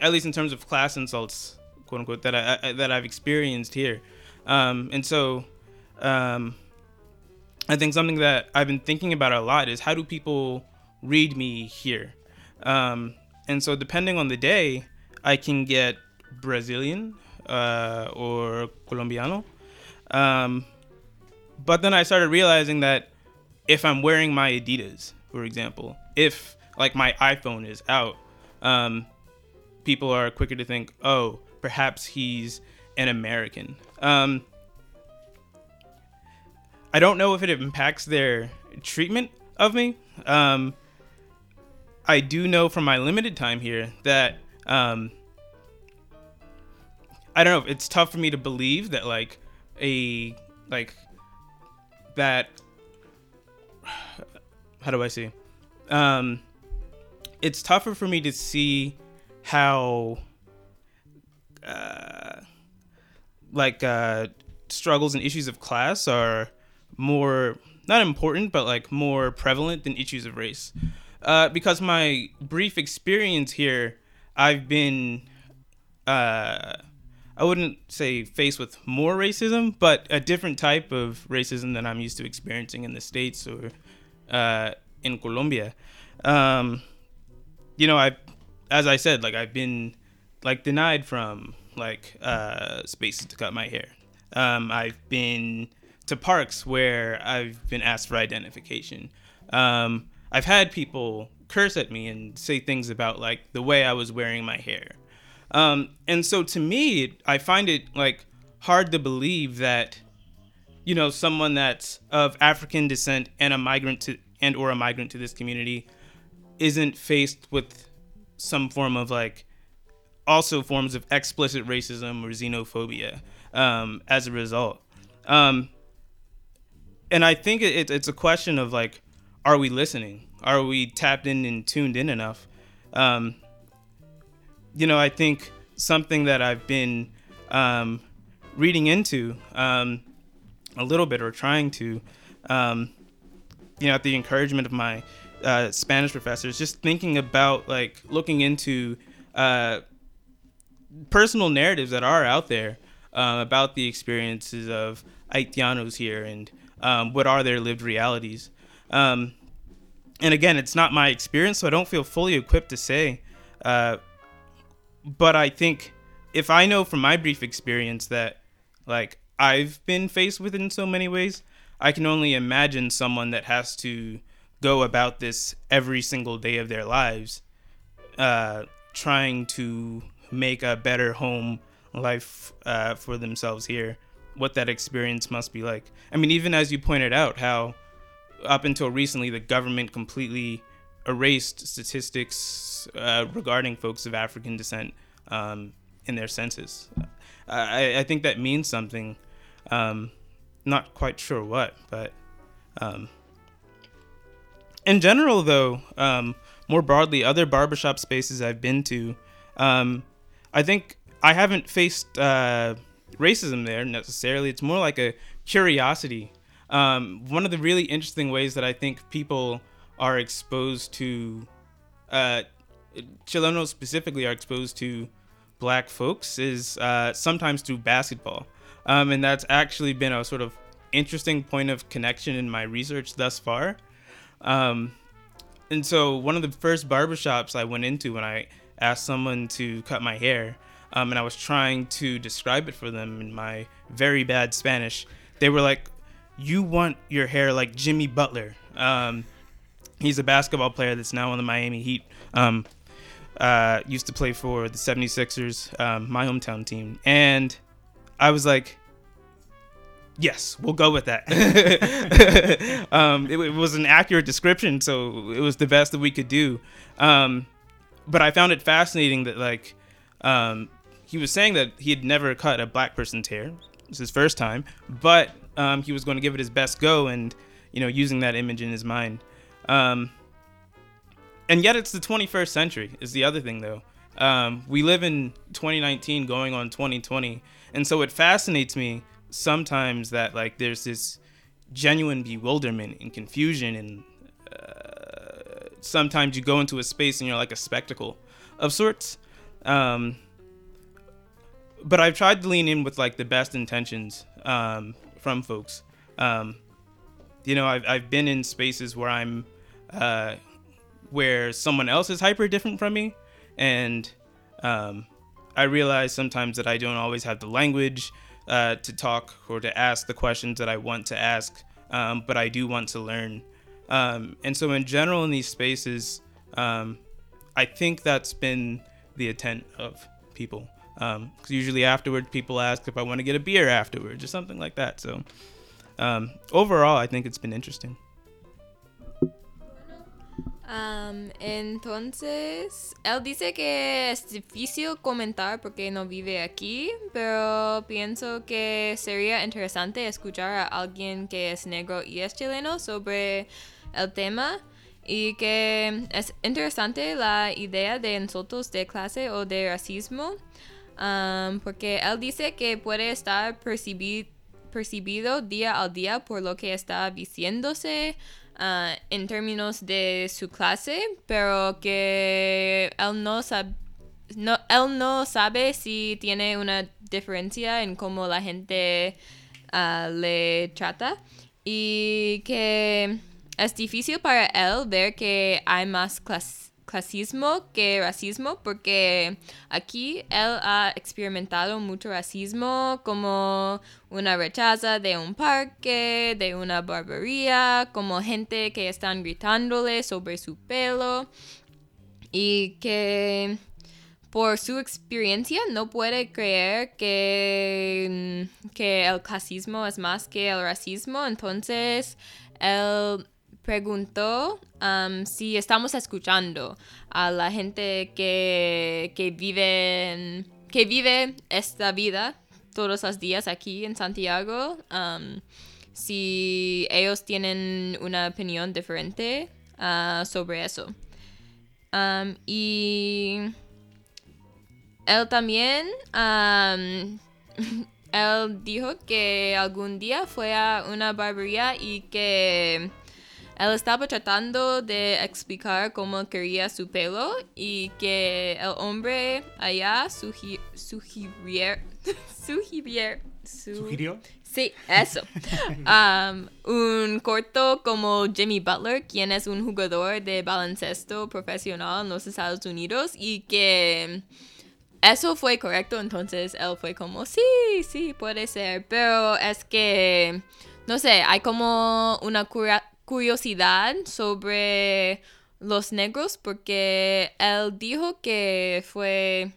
Speaker 2: at least in terms of class insults, quote unquote, that I, I that I've experienced here. Um, and so, um, I think something that I've been thinking about a lot is how do people read me here? Um, and so, depending on the day, I can get Brazilian uh, or Colombiano. Um, but then I started realizing that if I'm wearing my Adidas, for example, if like my iPhone is out, um, people are quicker to think, oh, perhaps he's an American. Um, I don't know if it impacts their treatment of me. Um, I do know from my limited time here that um, I don't know. If it's tough for me to believe that like a like that. How do I see? Um, it's tougher for me to see how uh, like uh, struggles and issues of class are more not important, but like more prevalent than issues of race. Uh, because my brief experience here, I've been uh, I wouldn't say faced with more racism, but a different type of racism than I'm used to experiencing in the States or uh, in Colombia. Um, you know, I, as I said, like I've been like denied from like uh, spaces to cut my hair. Um, I've been to parks where I've been asked for identification. Um, I've had people curse at me and say things about like the way I was wearing my hair. Um, and so to me, I find it like hard to believe that, you know, someone that's of African descent and a migrant to and or a migrant to this community isn't faced with some form of like also forms of explicit racism or xenophobia um, as a result. Um, and I think it, it's a question of like, are we listening? Are we tapped in and tuned in enough? Um, you know, I think something that I've been um, reading into um, a little bit or trying to, um, you know, at the encouragement of my uh, Spanish professors, just thinking about like looking into uh, personal narratives that are out there uh, about the experiences of Haitianos here and um, what are their lived realities. Um, and again, it's not my experience, so I don't feel fully equipped to say. Uh, but I think if I know from my brief experience that like I've been faced with it in so many ways, I can only imagine someone that has to go about this every single day of their lives, uh, trying to make a better home life uh, for themselves here. What that experience must be like. I mean, even as you pointed out, how up until recently the government completely erased statistics uh, regarding folks of African descent um, in their census. I, I think that means something. Um, not quite sure what, but um, in general, though, um, more broadly, other barbershop spaces I've been to, um, I think I haven't faced uh, racism there necessarily. It's more like a curiosity. Um, one of the really interesting ways that I think people are exposed to, uh, Chilenos specifically are exposed to black folks is uh, sometimes through basketball. Um, and that's actually been a sort of interesting point of connection in my research thus far. Um, and so, one of the first barbershops I went into when I asked someone to cut my hair, um, and I was trying to describe it for them in my very bad Spanish, they were like, You want your hair like Jimmy Butler. Um, he's a basketball player that's now on the Miami Heat. Um, uh, used to play for the 76ers, um, my hometown team. And I was like, yes, we'll go with that. um, it, it, was an accurate description, so it was the best that we could do. Um, but I found it fascinating that, like, um, he was saying that he had never cut a black person's hair. It was his first time, but um, he was going to give it his best go and, you know, using that image in his mind. Um, and yet it's the 21st century is the other thing though um, we live in 2019 going on 2020 and so it fascinates me sometimes that like there's this genuine bewilderment and confusion and uh, sometimes you go into a space and you're like a spectacle of sorts. Um, but i've tried to lean in with like the best intentions um, from folks. Um, you know I've, I've been in spaces where i'm uh, where someone else is hyper different from me and um, i realize sometimes that i don't always have the language uh, to talk or to ask the questions that i want to ask um, but i do want to learn. Um, and so in general in these spaces um, i think that's been the intent of people. Because um, usually afterwards people ask if i want to get a beer afterwards or something like that. So um, overall i think it's been interesting
Speaker 3: Um, entonces, él dice que es difícil comentar porque no vive aquí, pero pienso que sería interesante escuchar a alguien que es negro y es chileno sobre el tema y que es interesante la idea de insultos de clase o de racismo, porque él dice que puede estar percibido día al día por lo que está diciéndose uh, en términos de su clase, pero que él no sabe. No, él no sabe si tiene una diferencia en cómo la gente uh, le trata y que es difícil para él ver que hay más clases clasismo que racismo porque aquí él ha experimentado mucho racismo como una rechaza de un parque, de una barbería, como gente que están gritándole sobre su pelo y que por su experiencia no puede creer que, que el clasismo es más que el racismo. Entonces, él preguntó um, si estamos escuchando a la gente que, que, vive, que vive esta vida todos los días aquí en Santiago. um, si ellos tienen una opinión diferente ah, sobre eso. Um, y él también, él dijo que algún día fue a una barbería y que él estaba tratando de explicar cómo quería su pelo y que el hombre allá sugi- sugirier, sugirier, su-
Speaker 1: ¿Sugirió?
Speaker 3: Sí, eso. Um, un corto como Jimmy Butler, quien es un jugador de baloncesto profesional en los Estados Unidos y que eso fue correcto, entonces él fue como, sí, sí, puede ser, pero es que, no sé, hay como una cura- curiosidad sobre los negros porque él dijo que fue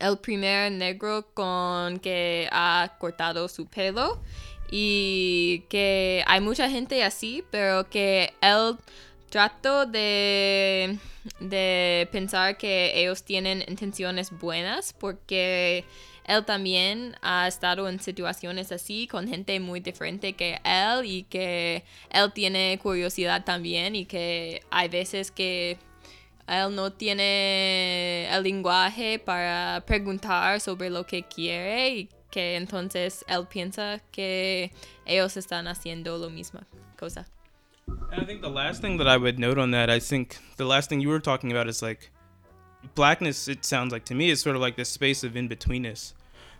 Speaker 3: el primer negro con que ha cortado su pelo y que hay mucha gente así, pero que él trató de, de pensar que ellos tienen intenciones buenas porque él también ha estado en situaciones así con gente muy diferente que él y que él tiene curiosidad también y que hay veces que él no tiene el lenguaje para preguntar sobre lo que quiere y que entonces él piensa que ellos están haciendo lo misma cosa.
Speaker 2: And I think the last thing that I would note on that, I think the last thing you were talking about is like blackness. It sounds like to me is sort of like this space of in betweenness,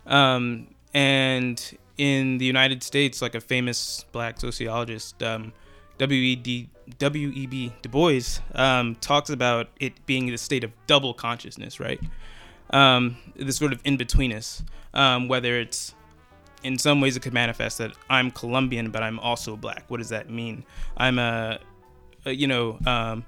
Speaker 2: um, and in the United States, like a famous black sociologist, um, W.E.D. W.E.B. Du Bois, um, talks about it being the state of double consciousness, right? Um, this sort of in betweenness, um, whether it's in some ways it could manifest that I'm Colombian, but I'm also black. What does that mean? I'm a, a you know, um,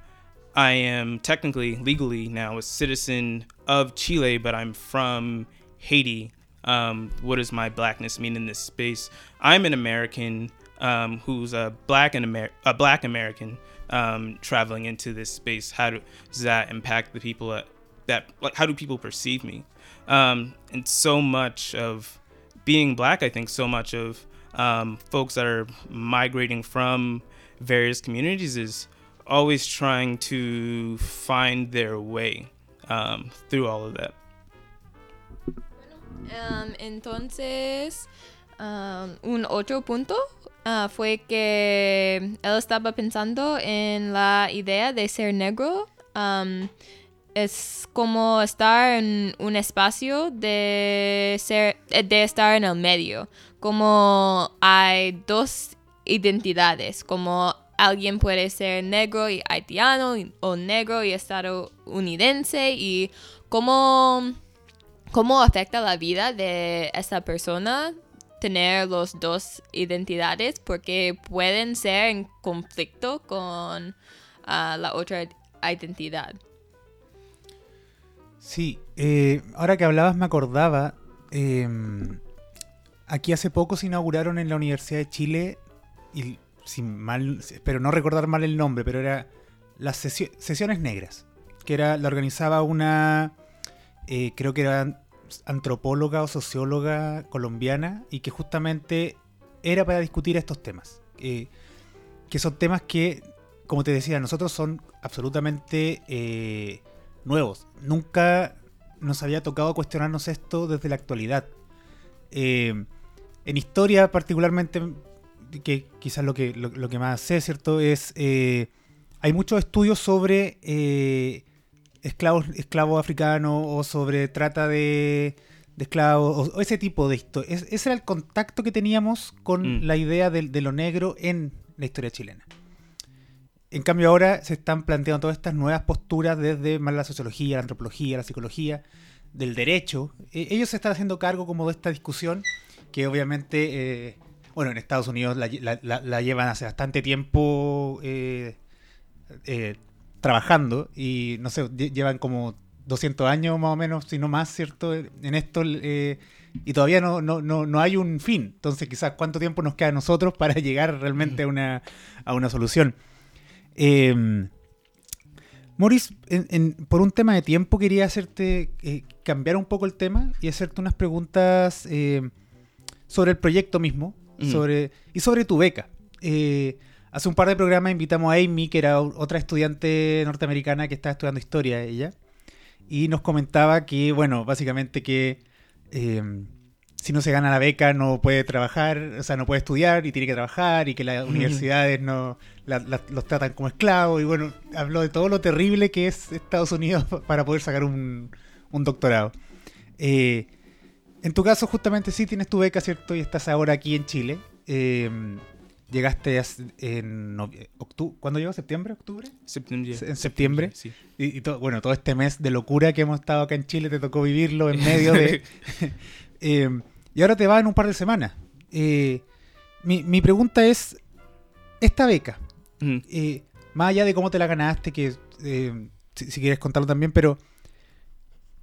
Speaker 2: I am technically, legally now a citizen of Chile, but I'm from Haiti. Um, what does my blackness mean in this space? I'm an American um, who's a black and Amer- a black American um, traveling into this space. How do, does that impact the people that, that like? How do people perceive me? Um, and so much of being black, I think so much of um, folks that are migrating from various communities is always trying to find their way um, through all of that.
Speaker 3: Um, entonces, um, un otro punto ah, fue que él estaba pensando en la idea de ser negro. es como estar en un espacio de ser de estar en el medio como hay dos identidades como alguien puede ser negro y haitiano y- o negro y estadounidense y cómo cómo afecta la vida de esta persona tener los dos identidades porque pueden ser en conflicto con ah, la otra identidad.
Speaker 1: Sí, eh, ahora que hablabas me acordaba, eh, aquí hace poco se inauguraron en la Universidad de Chile, y sin mal, espero no recordar mal el nombre, pero era las sesio- sesiones negras, que era la organizaba una, eh, creo que era antropóloga o socióloga colombiana, y que justamente era para discutir estos temas, eh, que son temas que, como te decía, nosotros son absolutamente... eh, nuevos. Nunca nos había tocado cuestionarnos esto desde la actualidad. En historia, particularmente, que quizás lo que, lo, lo que más sé, ¿cierto? Es. eh, hay muchos estudios sobre eh, esclavos, esclavos africanos o sobre trata de, de esclavos o, o ese tipo de historia. ese era el contacto que teníamos con
Speaker 2: Mm.
Speaker 1: la idea de, de lo negro en la historia chilena. En cambio ahora se están planteando todas estas nuevas posturas desde más la sociología, la antropología, la psicología, del derecho. Eh, ellos se están haciendo cargo como de esta discusión que obviamente, eh, bueno, en Estados Unidos la, la- la- llevan hace bastante tiempo eh, eh, trabajando y no sé, lle- llevan como 200 años más o menos, si no más, ¿cierto? En esto, eh, y todavía no, no, no, no hay un fin. Entonces, quizás cuánto tiempo nos queda a nosotros para llegar realmente a una, a una solución. Eh, Morris, en- en- por un tema de tiempo quería hacerte eh, cambiar un poco el tema y hacerte unas preguntas sobre el proyecto mismo Sobre, y sobre tu beca. Eh, hace un par de programas invitamos a Amy, que era otra estudiante norteamericana que estaba estudiando historia ella, y nos comentaba que, bueno, básicamente que eh, si no se gana la beca no puede trabajar, o sea, no puede estudiar y tiene que trabajar y que las universidades no la- la- los tratan como esclavos y bueno, habló de todo lo terrible que es Estados Unidos para poder sacar un, un doctorado. Eh, en tu caso, justamente sí tienes tu beca, ¿cierto? Y estás ahora aquí en Chile. Eh, llegaste as- en octubre, ¿cuándo llegó? ¿Septiembre? ¿Octubre?
Speaker 2: Septiembre.
Speaker 1: En septiembre.
Speaker 2: Sí.
Speaker 1: Y, y to- bueno, todo este mes de locura que hemos estado acá en Chile te tocó vivirlo en medio de... Eh, y ahora te va en un par de semanas. Eh, mi, mi pregunta es, esta beca, eh, más allá de cómo te la ganaste, que eh, si, si quieres contarlo también, pero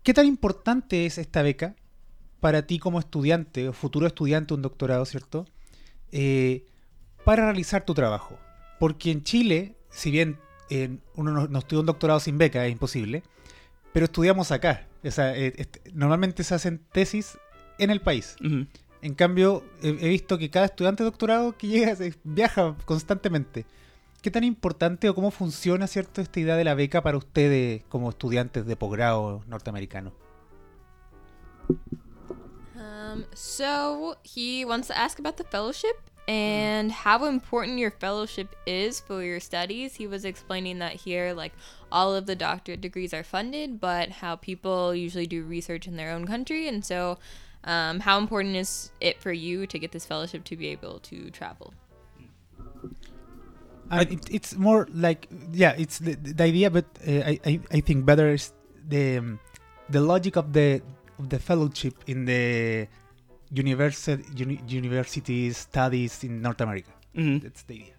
Speaker 1: ¿qué tan importante es esta beca para ti como estudiante o futuro estudiante de un doctorado, ¿cierto? Eh, para realizar tu trabajo. Porque en Chile, si bien eh, uno no, no estudia un doctorado sin beca, es imposible, pero estudiamos acá. O sea, eh, este, normalmente se hacen tesis en el país. En cambio, he, he visto que cada estudiante de doctorado que llega se- viaja constantemente. ¿Qué tan importante o cómo funciona, cierto, esta idea de la beca para ustedes como estudiantes de posgrado norteamericano?
Speaker 4: Um, so he wants to ask about the fellowship and how important your fellowship is for your studies. He was explaining that here, like all of the doctorate degrees are funded, but how people usually do research in their own country, and so um, how important is it for you to get this fellowship to be able to travel?
Speaker 1: And it, it's more like, yeah, it's the, the idea, but uh, I, I, I think better is the um, the logic of the of the fellowship in the university uni, university studies in North America.
Speaker 2: Mhm.
Speaker 1: That's the idea.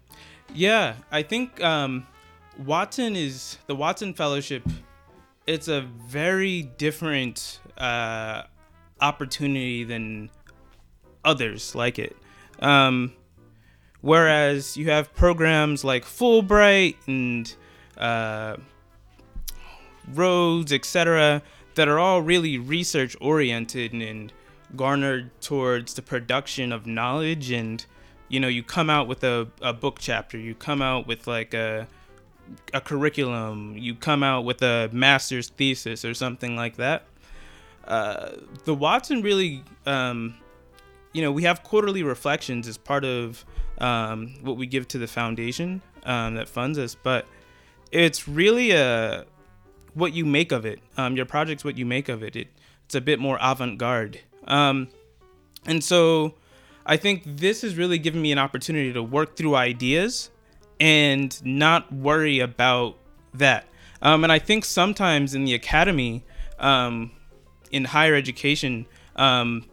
Speaker 2: Yeah, I think um, Watson is the Watson Fellowship. It's a very different uh, opportunity than others like it. Um, whereas you have programs like Fulbright and uh, Rhodes, etc., that are all really research oriented and garnered towards the production of knowledge and you know you come out with a, a book chapter you come out with like a a curriculum you come out with a master's thesis or something like that. Uh, the watson really um, you know we have quarterly reflections as part of um, what we give to the foundation um, that funds us but it's really a what you make of it um, your project's what you make of it, it it's a bit more avant-garde um, and so I think this has really given me an opportunity to work through ideas and not worry about that. Um, and I think sometimes in the academy, um, in higher education, um,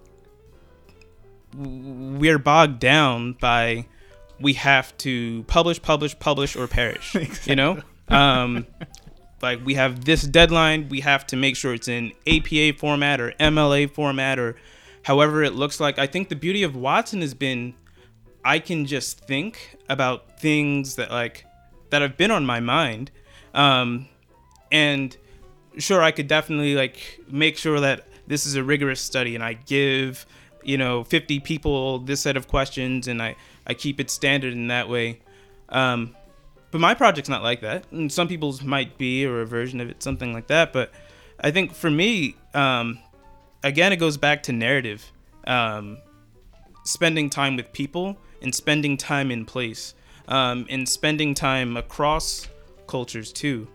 Speaker 2: we're bogged down by we have to publish, publish, publish, or perish. You know, um, like we have this deadline. We have to make sure it's in APA format or MLA format or however it looks like. I think the beauty of Watson has been I can just think about things that like that have been on my mind. Um, and sure I could definitely like make sure that this is a rigorous study and I give, you know, 50 people this set of questions and I I keep it standard in that way. Um, but my project's not like that. And some people's might be or a version of it something like that, but I think for me um, again, it goes back to narrative, um, spending time with people and spending time in place, um, and spending time across cultures too.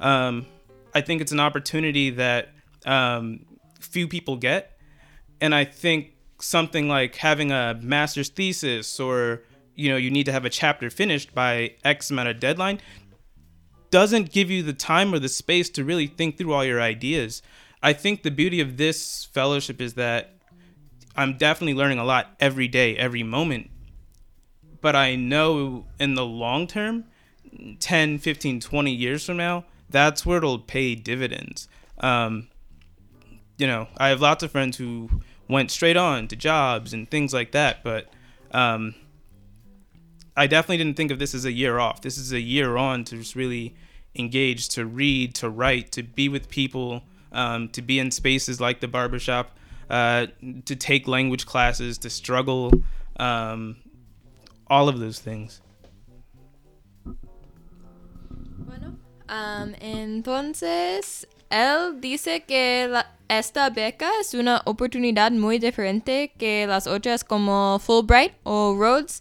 Speaker 2: Um, I think it's an opportunity that um, few people get, and I think something like having a master's thesis or you know you need to have a chapter finished by X amount of deadline doesn't give you the time or the space to really think through all your ideas. I think the beauty of this fellowship is that I'm definitely learning a lot every day, every moment. But I know in the long term, 10, 15, 20 years from now, that's where it'll pay dividends. Um, you know, I have lots of friends who went straight on to jobs and things like that, but um, I definitely didn't think of this as a year off. This is a year on to just really engage, to read, to write, to be with people, um, to be in spaces like the barbershop, uh, to take language classes, to struggle, um, all of those things.
Speaker 3: Bueno, um, entonces él dice que la- esta beca es una oportunidad muy diferente que las otras como Fulbright o Rhodes.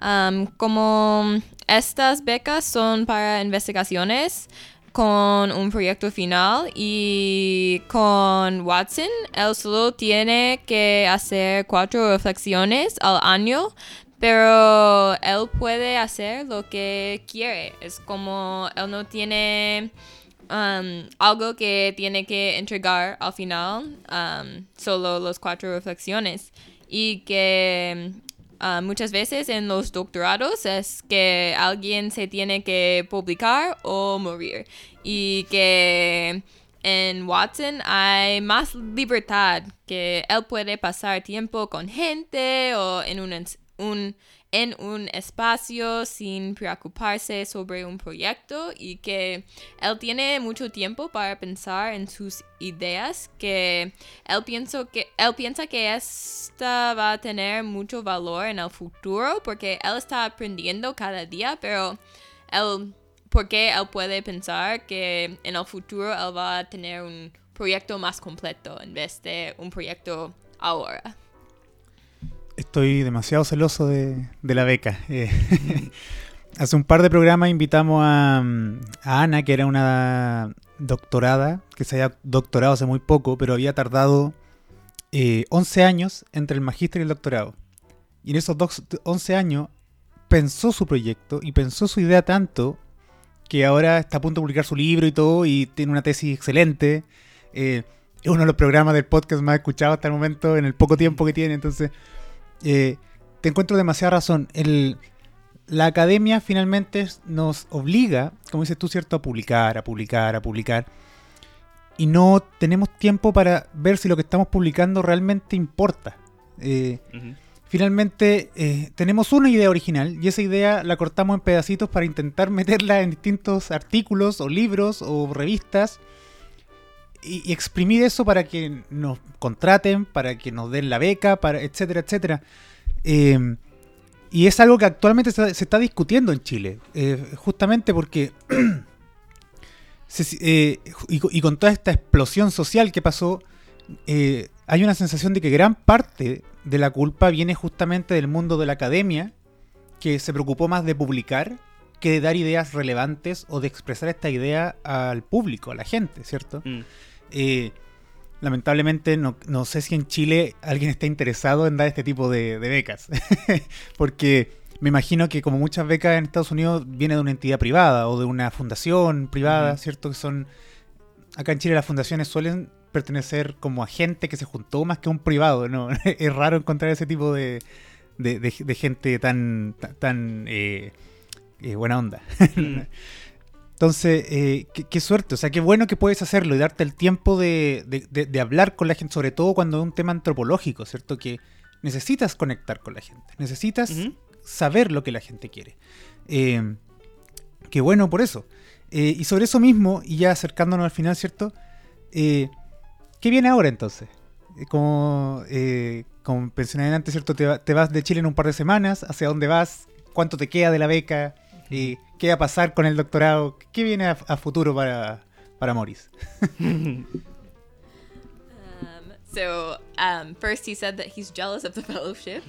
Speaker 3: Um, como estas becas son para investigaciones con un proyecto final y con Watson él solo tiene que hacer cuatro reflexiones al año pero él puede hacer lo que quiere. Es como él no tiene algo que tiene que entregar al final, solo los cuatro reflexiones. Y que uh, muchas veces en los doctorados es que alguien se tiene que publicar o morir. Y que en Watson hay más libertad, que él puede pasar tiempo con gente o en un, un- en un espacio sin preocuparse sobre un proyecto y que él tiene mucho tiempo para pensar en sus ideas, que él, pienso que él piensa que esta va a tener mucho valor en el futuro porque él está aprendiendo cada día, pero él, porque él puede pensar que en el futuro él va a tener un proyecto más completo en vez de un proyecto ahora.
Speaker 1: Estoy demasiado celoso de, la beca. Eh, hace un par de programas invitamos a, a Ana, que era una doctorada, que se había doctorado hace muy poco, pero había tardado eh, 11 años entre el magíster y el doctorado. Y en esos dos, 11 años pensó su proyecto y pensó su idea tanto que ahora está a punto de publicar su libro y todo y tiene una tesis excelente. Eh, es uno de los programas del podcast más escuchados hasta el momento en el poco tiempo que tiene. Entonces, eh, te encuentro demasiada razón. El, la academia finalmente nos obliga, como dices tú, ¿cierto?, a publicar, a publicar, a publicar. Y no tenemos tiempo para ver si lo que estamos publicando realmente importa. Eh, finalmente eh, tenemos una idea original y esa idea la cortamos en pedacitos para intentar meterla en distintos artículos o libros o revistas y, exprimir eso para que nos contraten, para que nos den la beca, para etcétera, etcétera. Eh, y es algo que actualmente se, está discutiendo en Chile, eh, justamente porque eh, y con toda esta explosión social que pasó, eh, hay una sensación de que gran parte de la culpa viene justamente del mundo de la academia, que se preocupó más de publicar que de dar ideas relevantes o de expresar esta idea al público, a la gente, ¿cierto?
Speaker 2: Mm.
Speaker 1: Eh, lamentablemente no, no sé si en Chile alguien está interesado en dar este tipo de, de becas, porque me imagino que como muchas becas en Estados Unidos viene de una entidad privada o de una fundación privada. ¿cierto? Que son acá en Chile las fundaciones suelen pertenecer como a gente que se juntó más que a un privado, ¿no? es raro encontrar ese tipo de, de, de- de gente tan, tan, tan, eh, eh, buena onda.
Speaker 2: Mm.
Speaker 1: Entonces, eh, qué, qué suerte, o sea, qué bueno que puedes hacerlo y darte el tiempo de, de- de- de hablar con la gente, sobre todo cuando es un tema antropológico, ¿cierto? Que necesitas conectar con la gente, necesitas saber lo que la gente quiere. Eh, qué bueno por eso. Eh, y sobre eso mismo, y ya acercándonos al final, ¿cierto? Eh, ¿Qué viene ahora entonces? Eh, Como, eh, como mencioné antes, ¿cierto? Te, te vas de Chile en un par de semanas, ¿hacia dónde vas? ¿Cuánto te queda de la beca? Eh, ¿Qué va a pasar con el doctorado? ¿Qué viene a, a futuro para, para Maurice?
Speaker 3: Um, so um, first, he said that he's jealous of the fellowship.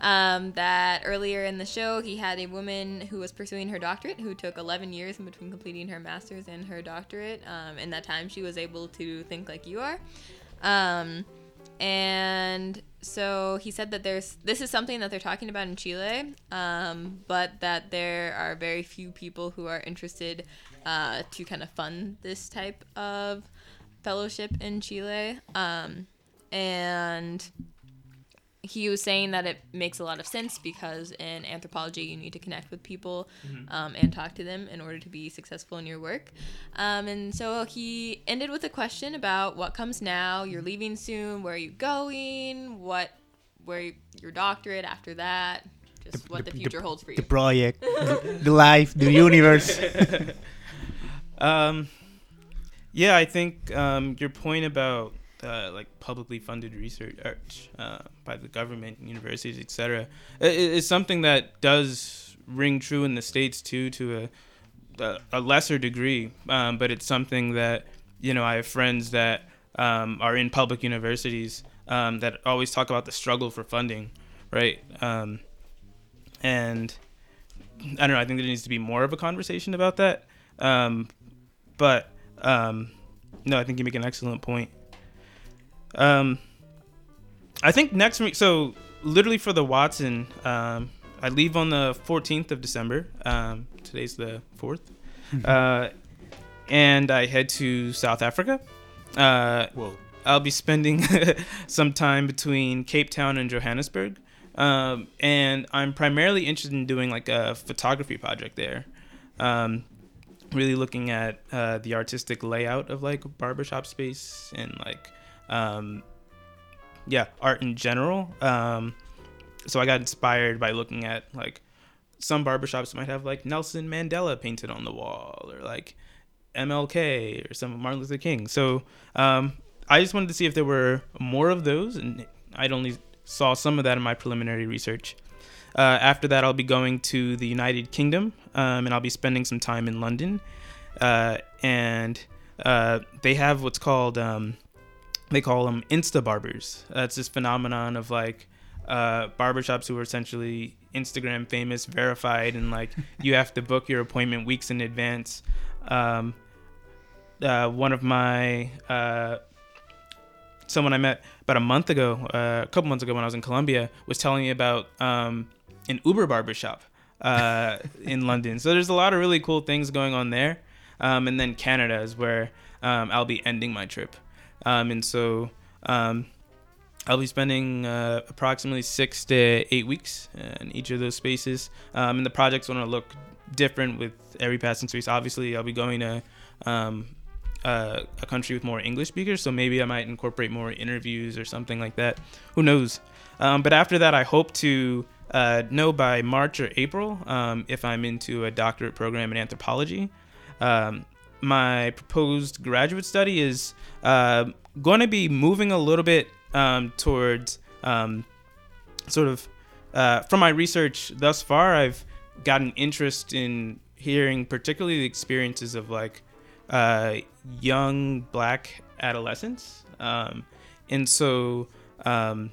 Speaker 3: Um, that earlier in the show, he had a woman who was pursuing her doctorate who took 11 years in between completing her master's and her doctorate. Um, in that time, she was able to think like you are. Um, and so he said that there's this is something that they're talking about in Chile, um, but that there are very few people who are interested uh, to kind of fund this type of fellowship in Chile. Um, and
Speaker 4: he was saying that it makes a lot of sense because in anthropology you need to connect with people um, and talk to them in order to be successful in your work. Um, and so he ended with a question about what comes now. You're leaving soon. Where are you going? What, where your doctorate after that? Just what the, future holds for you.
Speaker 1: The project, the life, the universe.
Speaker 2: Um, yeah, I think um, your point about uh, like publicly funded research uh, by the government, universities, etc., i- i- is something that does ring true in the states too, to a a, a lesser degree. Um, but it's something that you know I have friends that um, are in public universities um, that always talk about the struggle for funding, right? Um, and I don't know. I think there needs to be more of a conversation about that. Um, but um, no, I think you make an excellent point. Um, I think next week. So literally for the Watson, um, I leave on the 14th of December. Um, today's the 4th, uh, and I head to South Africa. Uh,
Speaker 1: Whoa.
Speaker 2: I'll be spending some time between Cape Town and Johannesburg. Um, and I'm primarily interested in doing like a photography project there. Um, really looking at uh, the artistic layout of like barbershop space and like, um, yeah, art in general. Um, so I got inspired by looking at like some barbershops might have like Nelson Mandela painted on the wall or like MLK or some Martin Luther King. So um, I just wanted to see if there were more of those, and I'd only saw some of that in my preliminary research. Uh, after that, I'll be going to the United Kingdom, um, and I'll be spending some time in London. Uh, and uh, they have what's called um, they call them Insta barbers. That's this phenomenon of like uh, barbershops who are essentially Instagram famous, verified, and like you have to book your appointment weeks in advance. Um, uh, one of my uh, someone I met about a month ago, uh, a couple months ago when I was in Colombia, was telling me about um, an Uber barbershop uh, in London. So there's a lot of really cool things going on there. Um, and then Canada is where um, I'll be ending my trip. Um, and so um, I'll be spending uh, approximately six to eight weeks in each of those spaces. Um, and the project's going to look different with every passing space. Obviously, I'll be going to um, uh, a country with more English speakers, so maybe I might incorporate more interviews or something like that. Who knows? Um, but after that, I hope to uh, know by March or April um, if I'm into a doctorate program in anthropology. Um, my proposed graduate study is uh, going to be moving a little bit um, towards um, sort of uh, from my research thus far, I've got an interest in hearing particularly the experiences of like uh, young black adolescents. Um, and so um,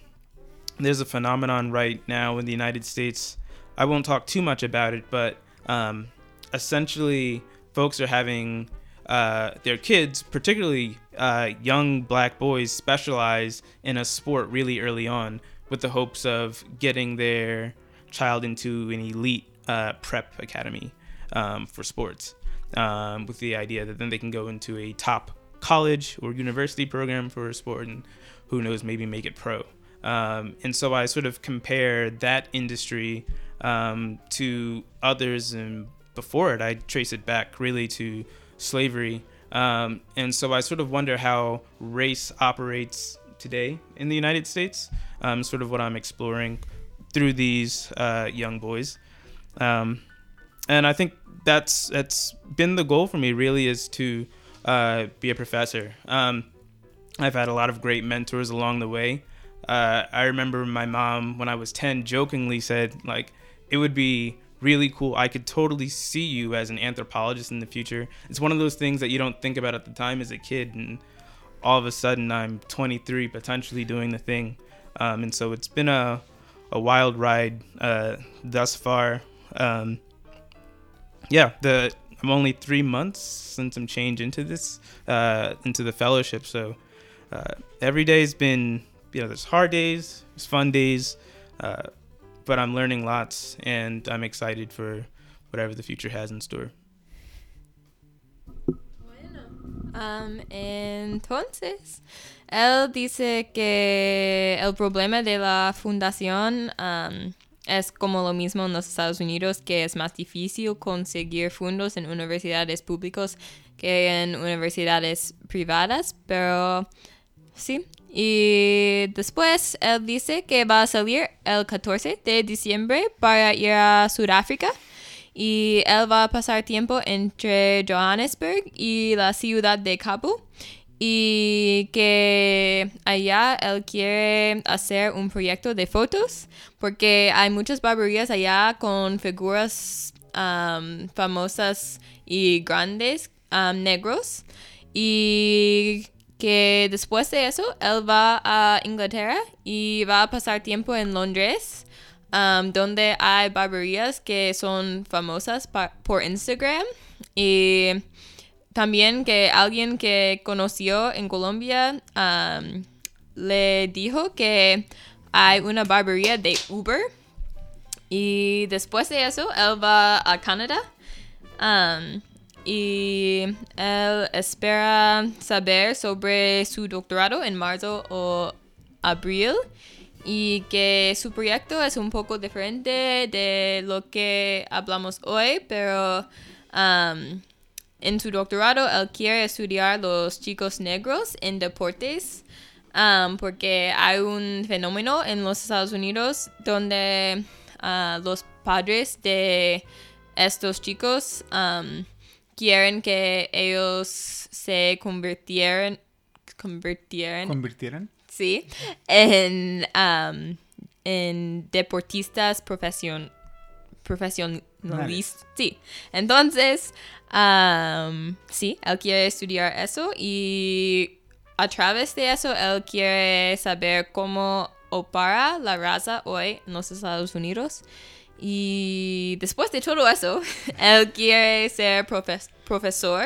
Speaker 2: there's a phenomenon right now in the United States. I won't talk too much about it, but um, essentially, folks are having uh, their kids, particularly uh, young black boys, specialize in a sport really early on with the hopes of getting their child into an elite uh, prep academy um, for sports um, with the idea that then they can go into a top college or university program for a sport and who knows, maybe make it pro. Um, and so I sort of compare that industry um, to others, and before it, I trace it back really to slavery. Um, and so I sort of wonder how race operates today in the United States, um, sort of what I'm exploring through these uh, young boys. Um, and I think that's that's been the goal for me really is to uh, be a professor. Um, I've had a lot of great mentors along the way. Uh, I remember my mom when I was 10 jokingly said like it would be really cool. I could totally see you as an anthropologist in the future. It's one of those things that you don't think about at the time as a kid and all of a sudden I'm 23 potentially doing the thing. Um, and so it's been a a wild ride uh, thus far. Um, yeah, the I'm only three months since I'm changed into this uh, into the fellowship, so uh, every day's been you know there's hard days, there's fun days, uh, but I'm learning lots, and I'm excited for whatever the future has in store.
Speaker 3: Um, entonces, él dice que el problema de la fundación um, es como lo mismo en los Estados Unidos, que es más difícil conseguir fondos en universidades públicas que en universidades privadas, pero sí. Y después él dice que va a salir el 14 de diciembre para ir a Sudáfrica. Y él va a pasar tiempo entre Johannesburg y la ciudad de Cabo y que allá él quiere hacer un proyecto de fotos porque hay muchas barberías allá con figuras um, famosas y grandes um, negros. Y que después de eso él va a Inglaterra y va a pasar tiempo en Londres um, donde hay barberías que son famosas por Instagram. Y también que alguien que conoció en Colombia um, le dijo que hay una barbería de Uber. Y después de eso él va a Canadá. Um, y él espera saber sobre su doctorado en marzo o abril y que su proyecto es un poco diferente de lo que hablamos hoy, pero um, en su doctorado él quiere estudiar los chicos negros en deportes um, porque hay un fenómeno en los Estados Unidos donde uh, los padres de estos chicos um, quieren que ellos se convirtieran convirtieran
Speaker 1: ¿Convirtieran?
Speaker 3: sí, en, um, en deportistas profesion, profesionalistas. Sí, entonces, um, sí, él quiere estudiar eso y a través de eso él quiere saber cómo opera la raza hoy en los Estados Unidos. Y después de todo eso, él quiere ser profes- profesor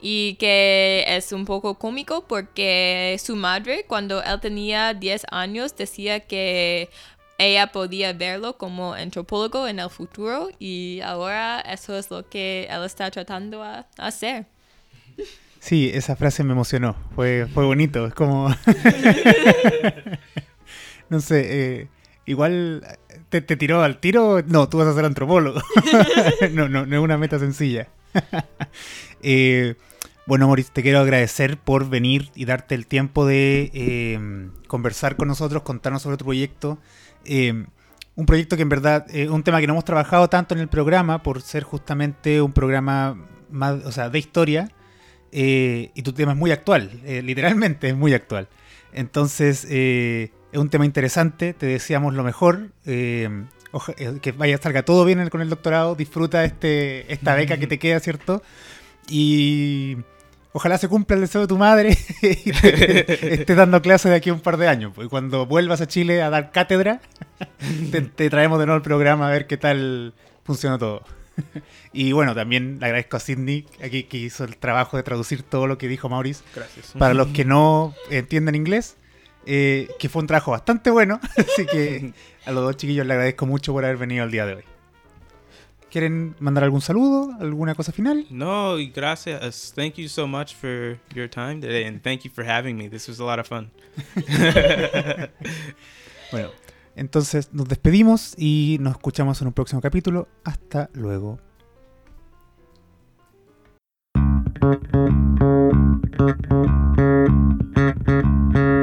Speaker 3: y que es un poco cómico porque su madre cuando él tenía 10 años decía que ella podía verlo como antropólogo en el futuro y ahora eso es lo que él está tratando a hacer.
Speaker 1: Sí, esa frase me emocionó. Fue, fue bonito. Es como. no sé, eh, igual te, tiró al tiro. No, tú vas a ser antropólogo. no, no, no es una meta sencilla. Eh, bueno, Maurice, te quiero agradecer por venir y darte el tiempo de eh, conversar con nosotros, contarnos sobre tu proyecto. Eh, un proyecto que en verdad un tema que no hemos trabajado tanto en el programa por ser justamente un programa más, o sea, de historia. y tu tema es muy actual, literalmente es muy actual. Entonces, es un tema interesante, te deseamos lo mejor. eh, eh, que vaya, salga todo bien en- con el doctorado, disfruta este, esta beca que te queda, ¿cierto? Y ojalá se cumpla el deseo de tu madre y te- estés dando clases de aquí a un par de años. Pues cuando vuelvas a Chile a dar cátedra, te, te traemos de nuevo el programa a ver qué tal funciona todo. Y bueno, también le agradezco a Sidney aquí que hizo el trabajo de traducir todo lo que dijo Maurice.
Speaker 2: Gracias.
Speaker 1: Para los que no entienden inglés, eh, que fue un trabajo bastante bueno. Así que a los dos chiquillos le agradezco mucho por haber venido el día de hoy. ¿Quieren mandar algún saludo? ¿Alguna cosa final?
Speaker 2: No, gracias. Thank you so much for your time today, and thank you for having me. This was a lot of fun.
Speaker 1: Bueno, entonces nos despedimos y nos escuchamos en un próximo capítulo. Hasta luego.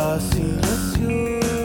Speaker 5: silenzioso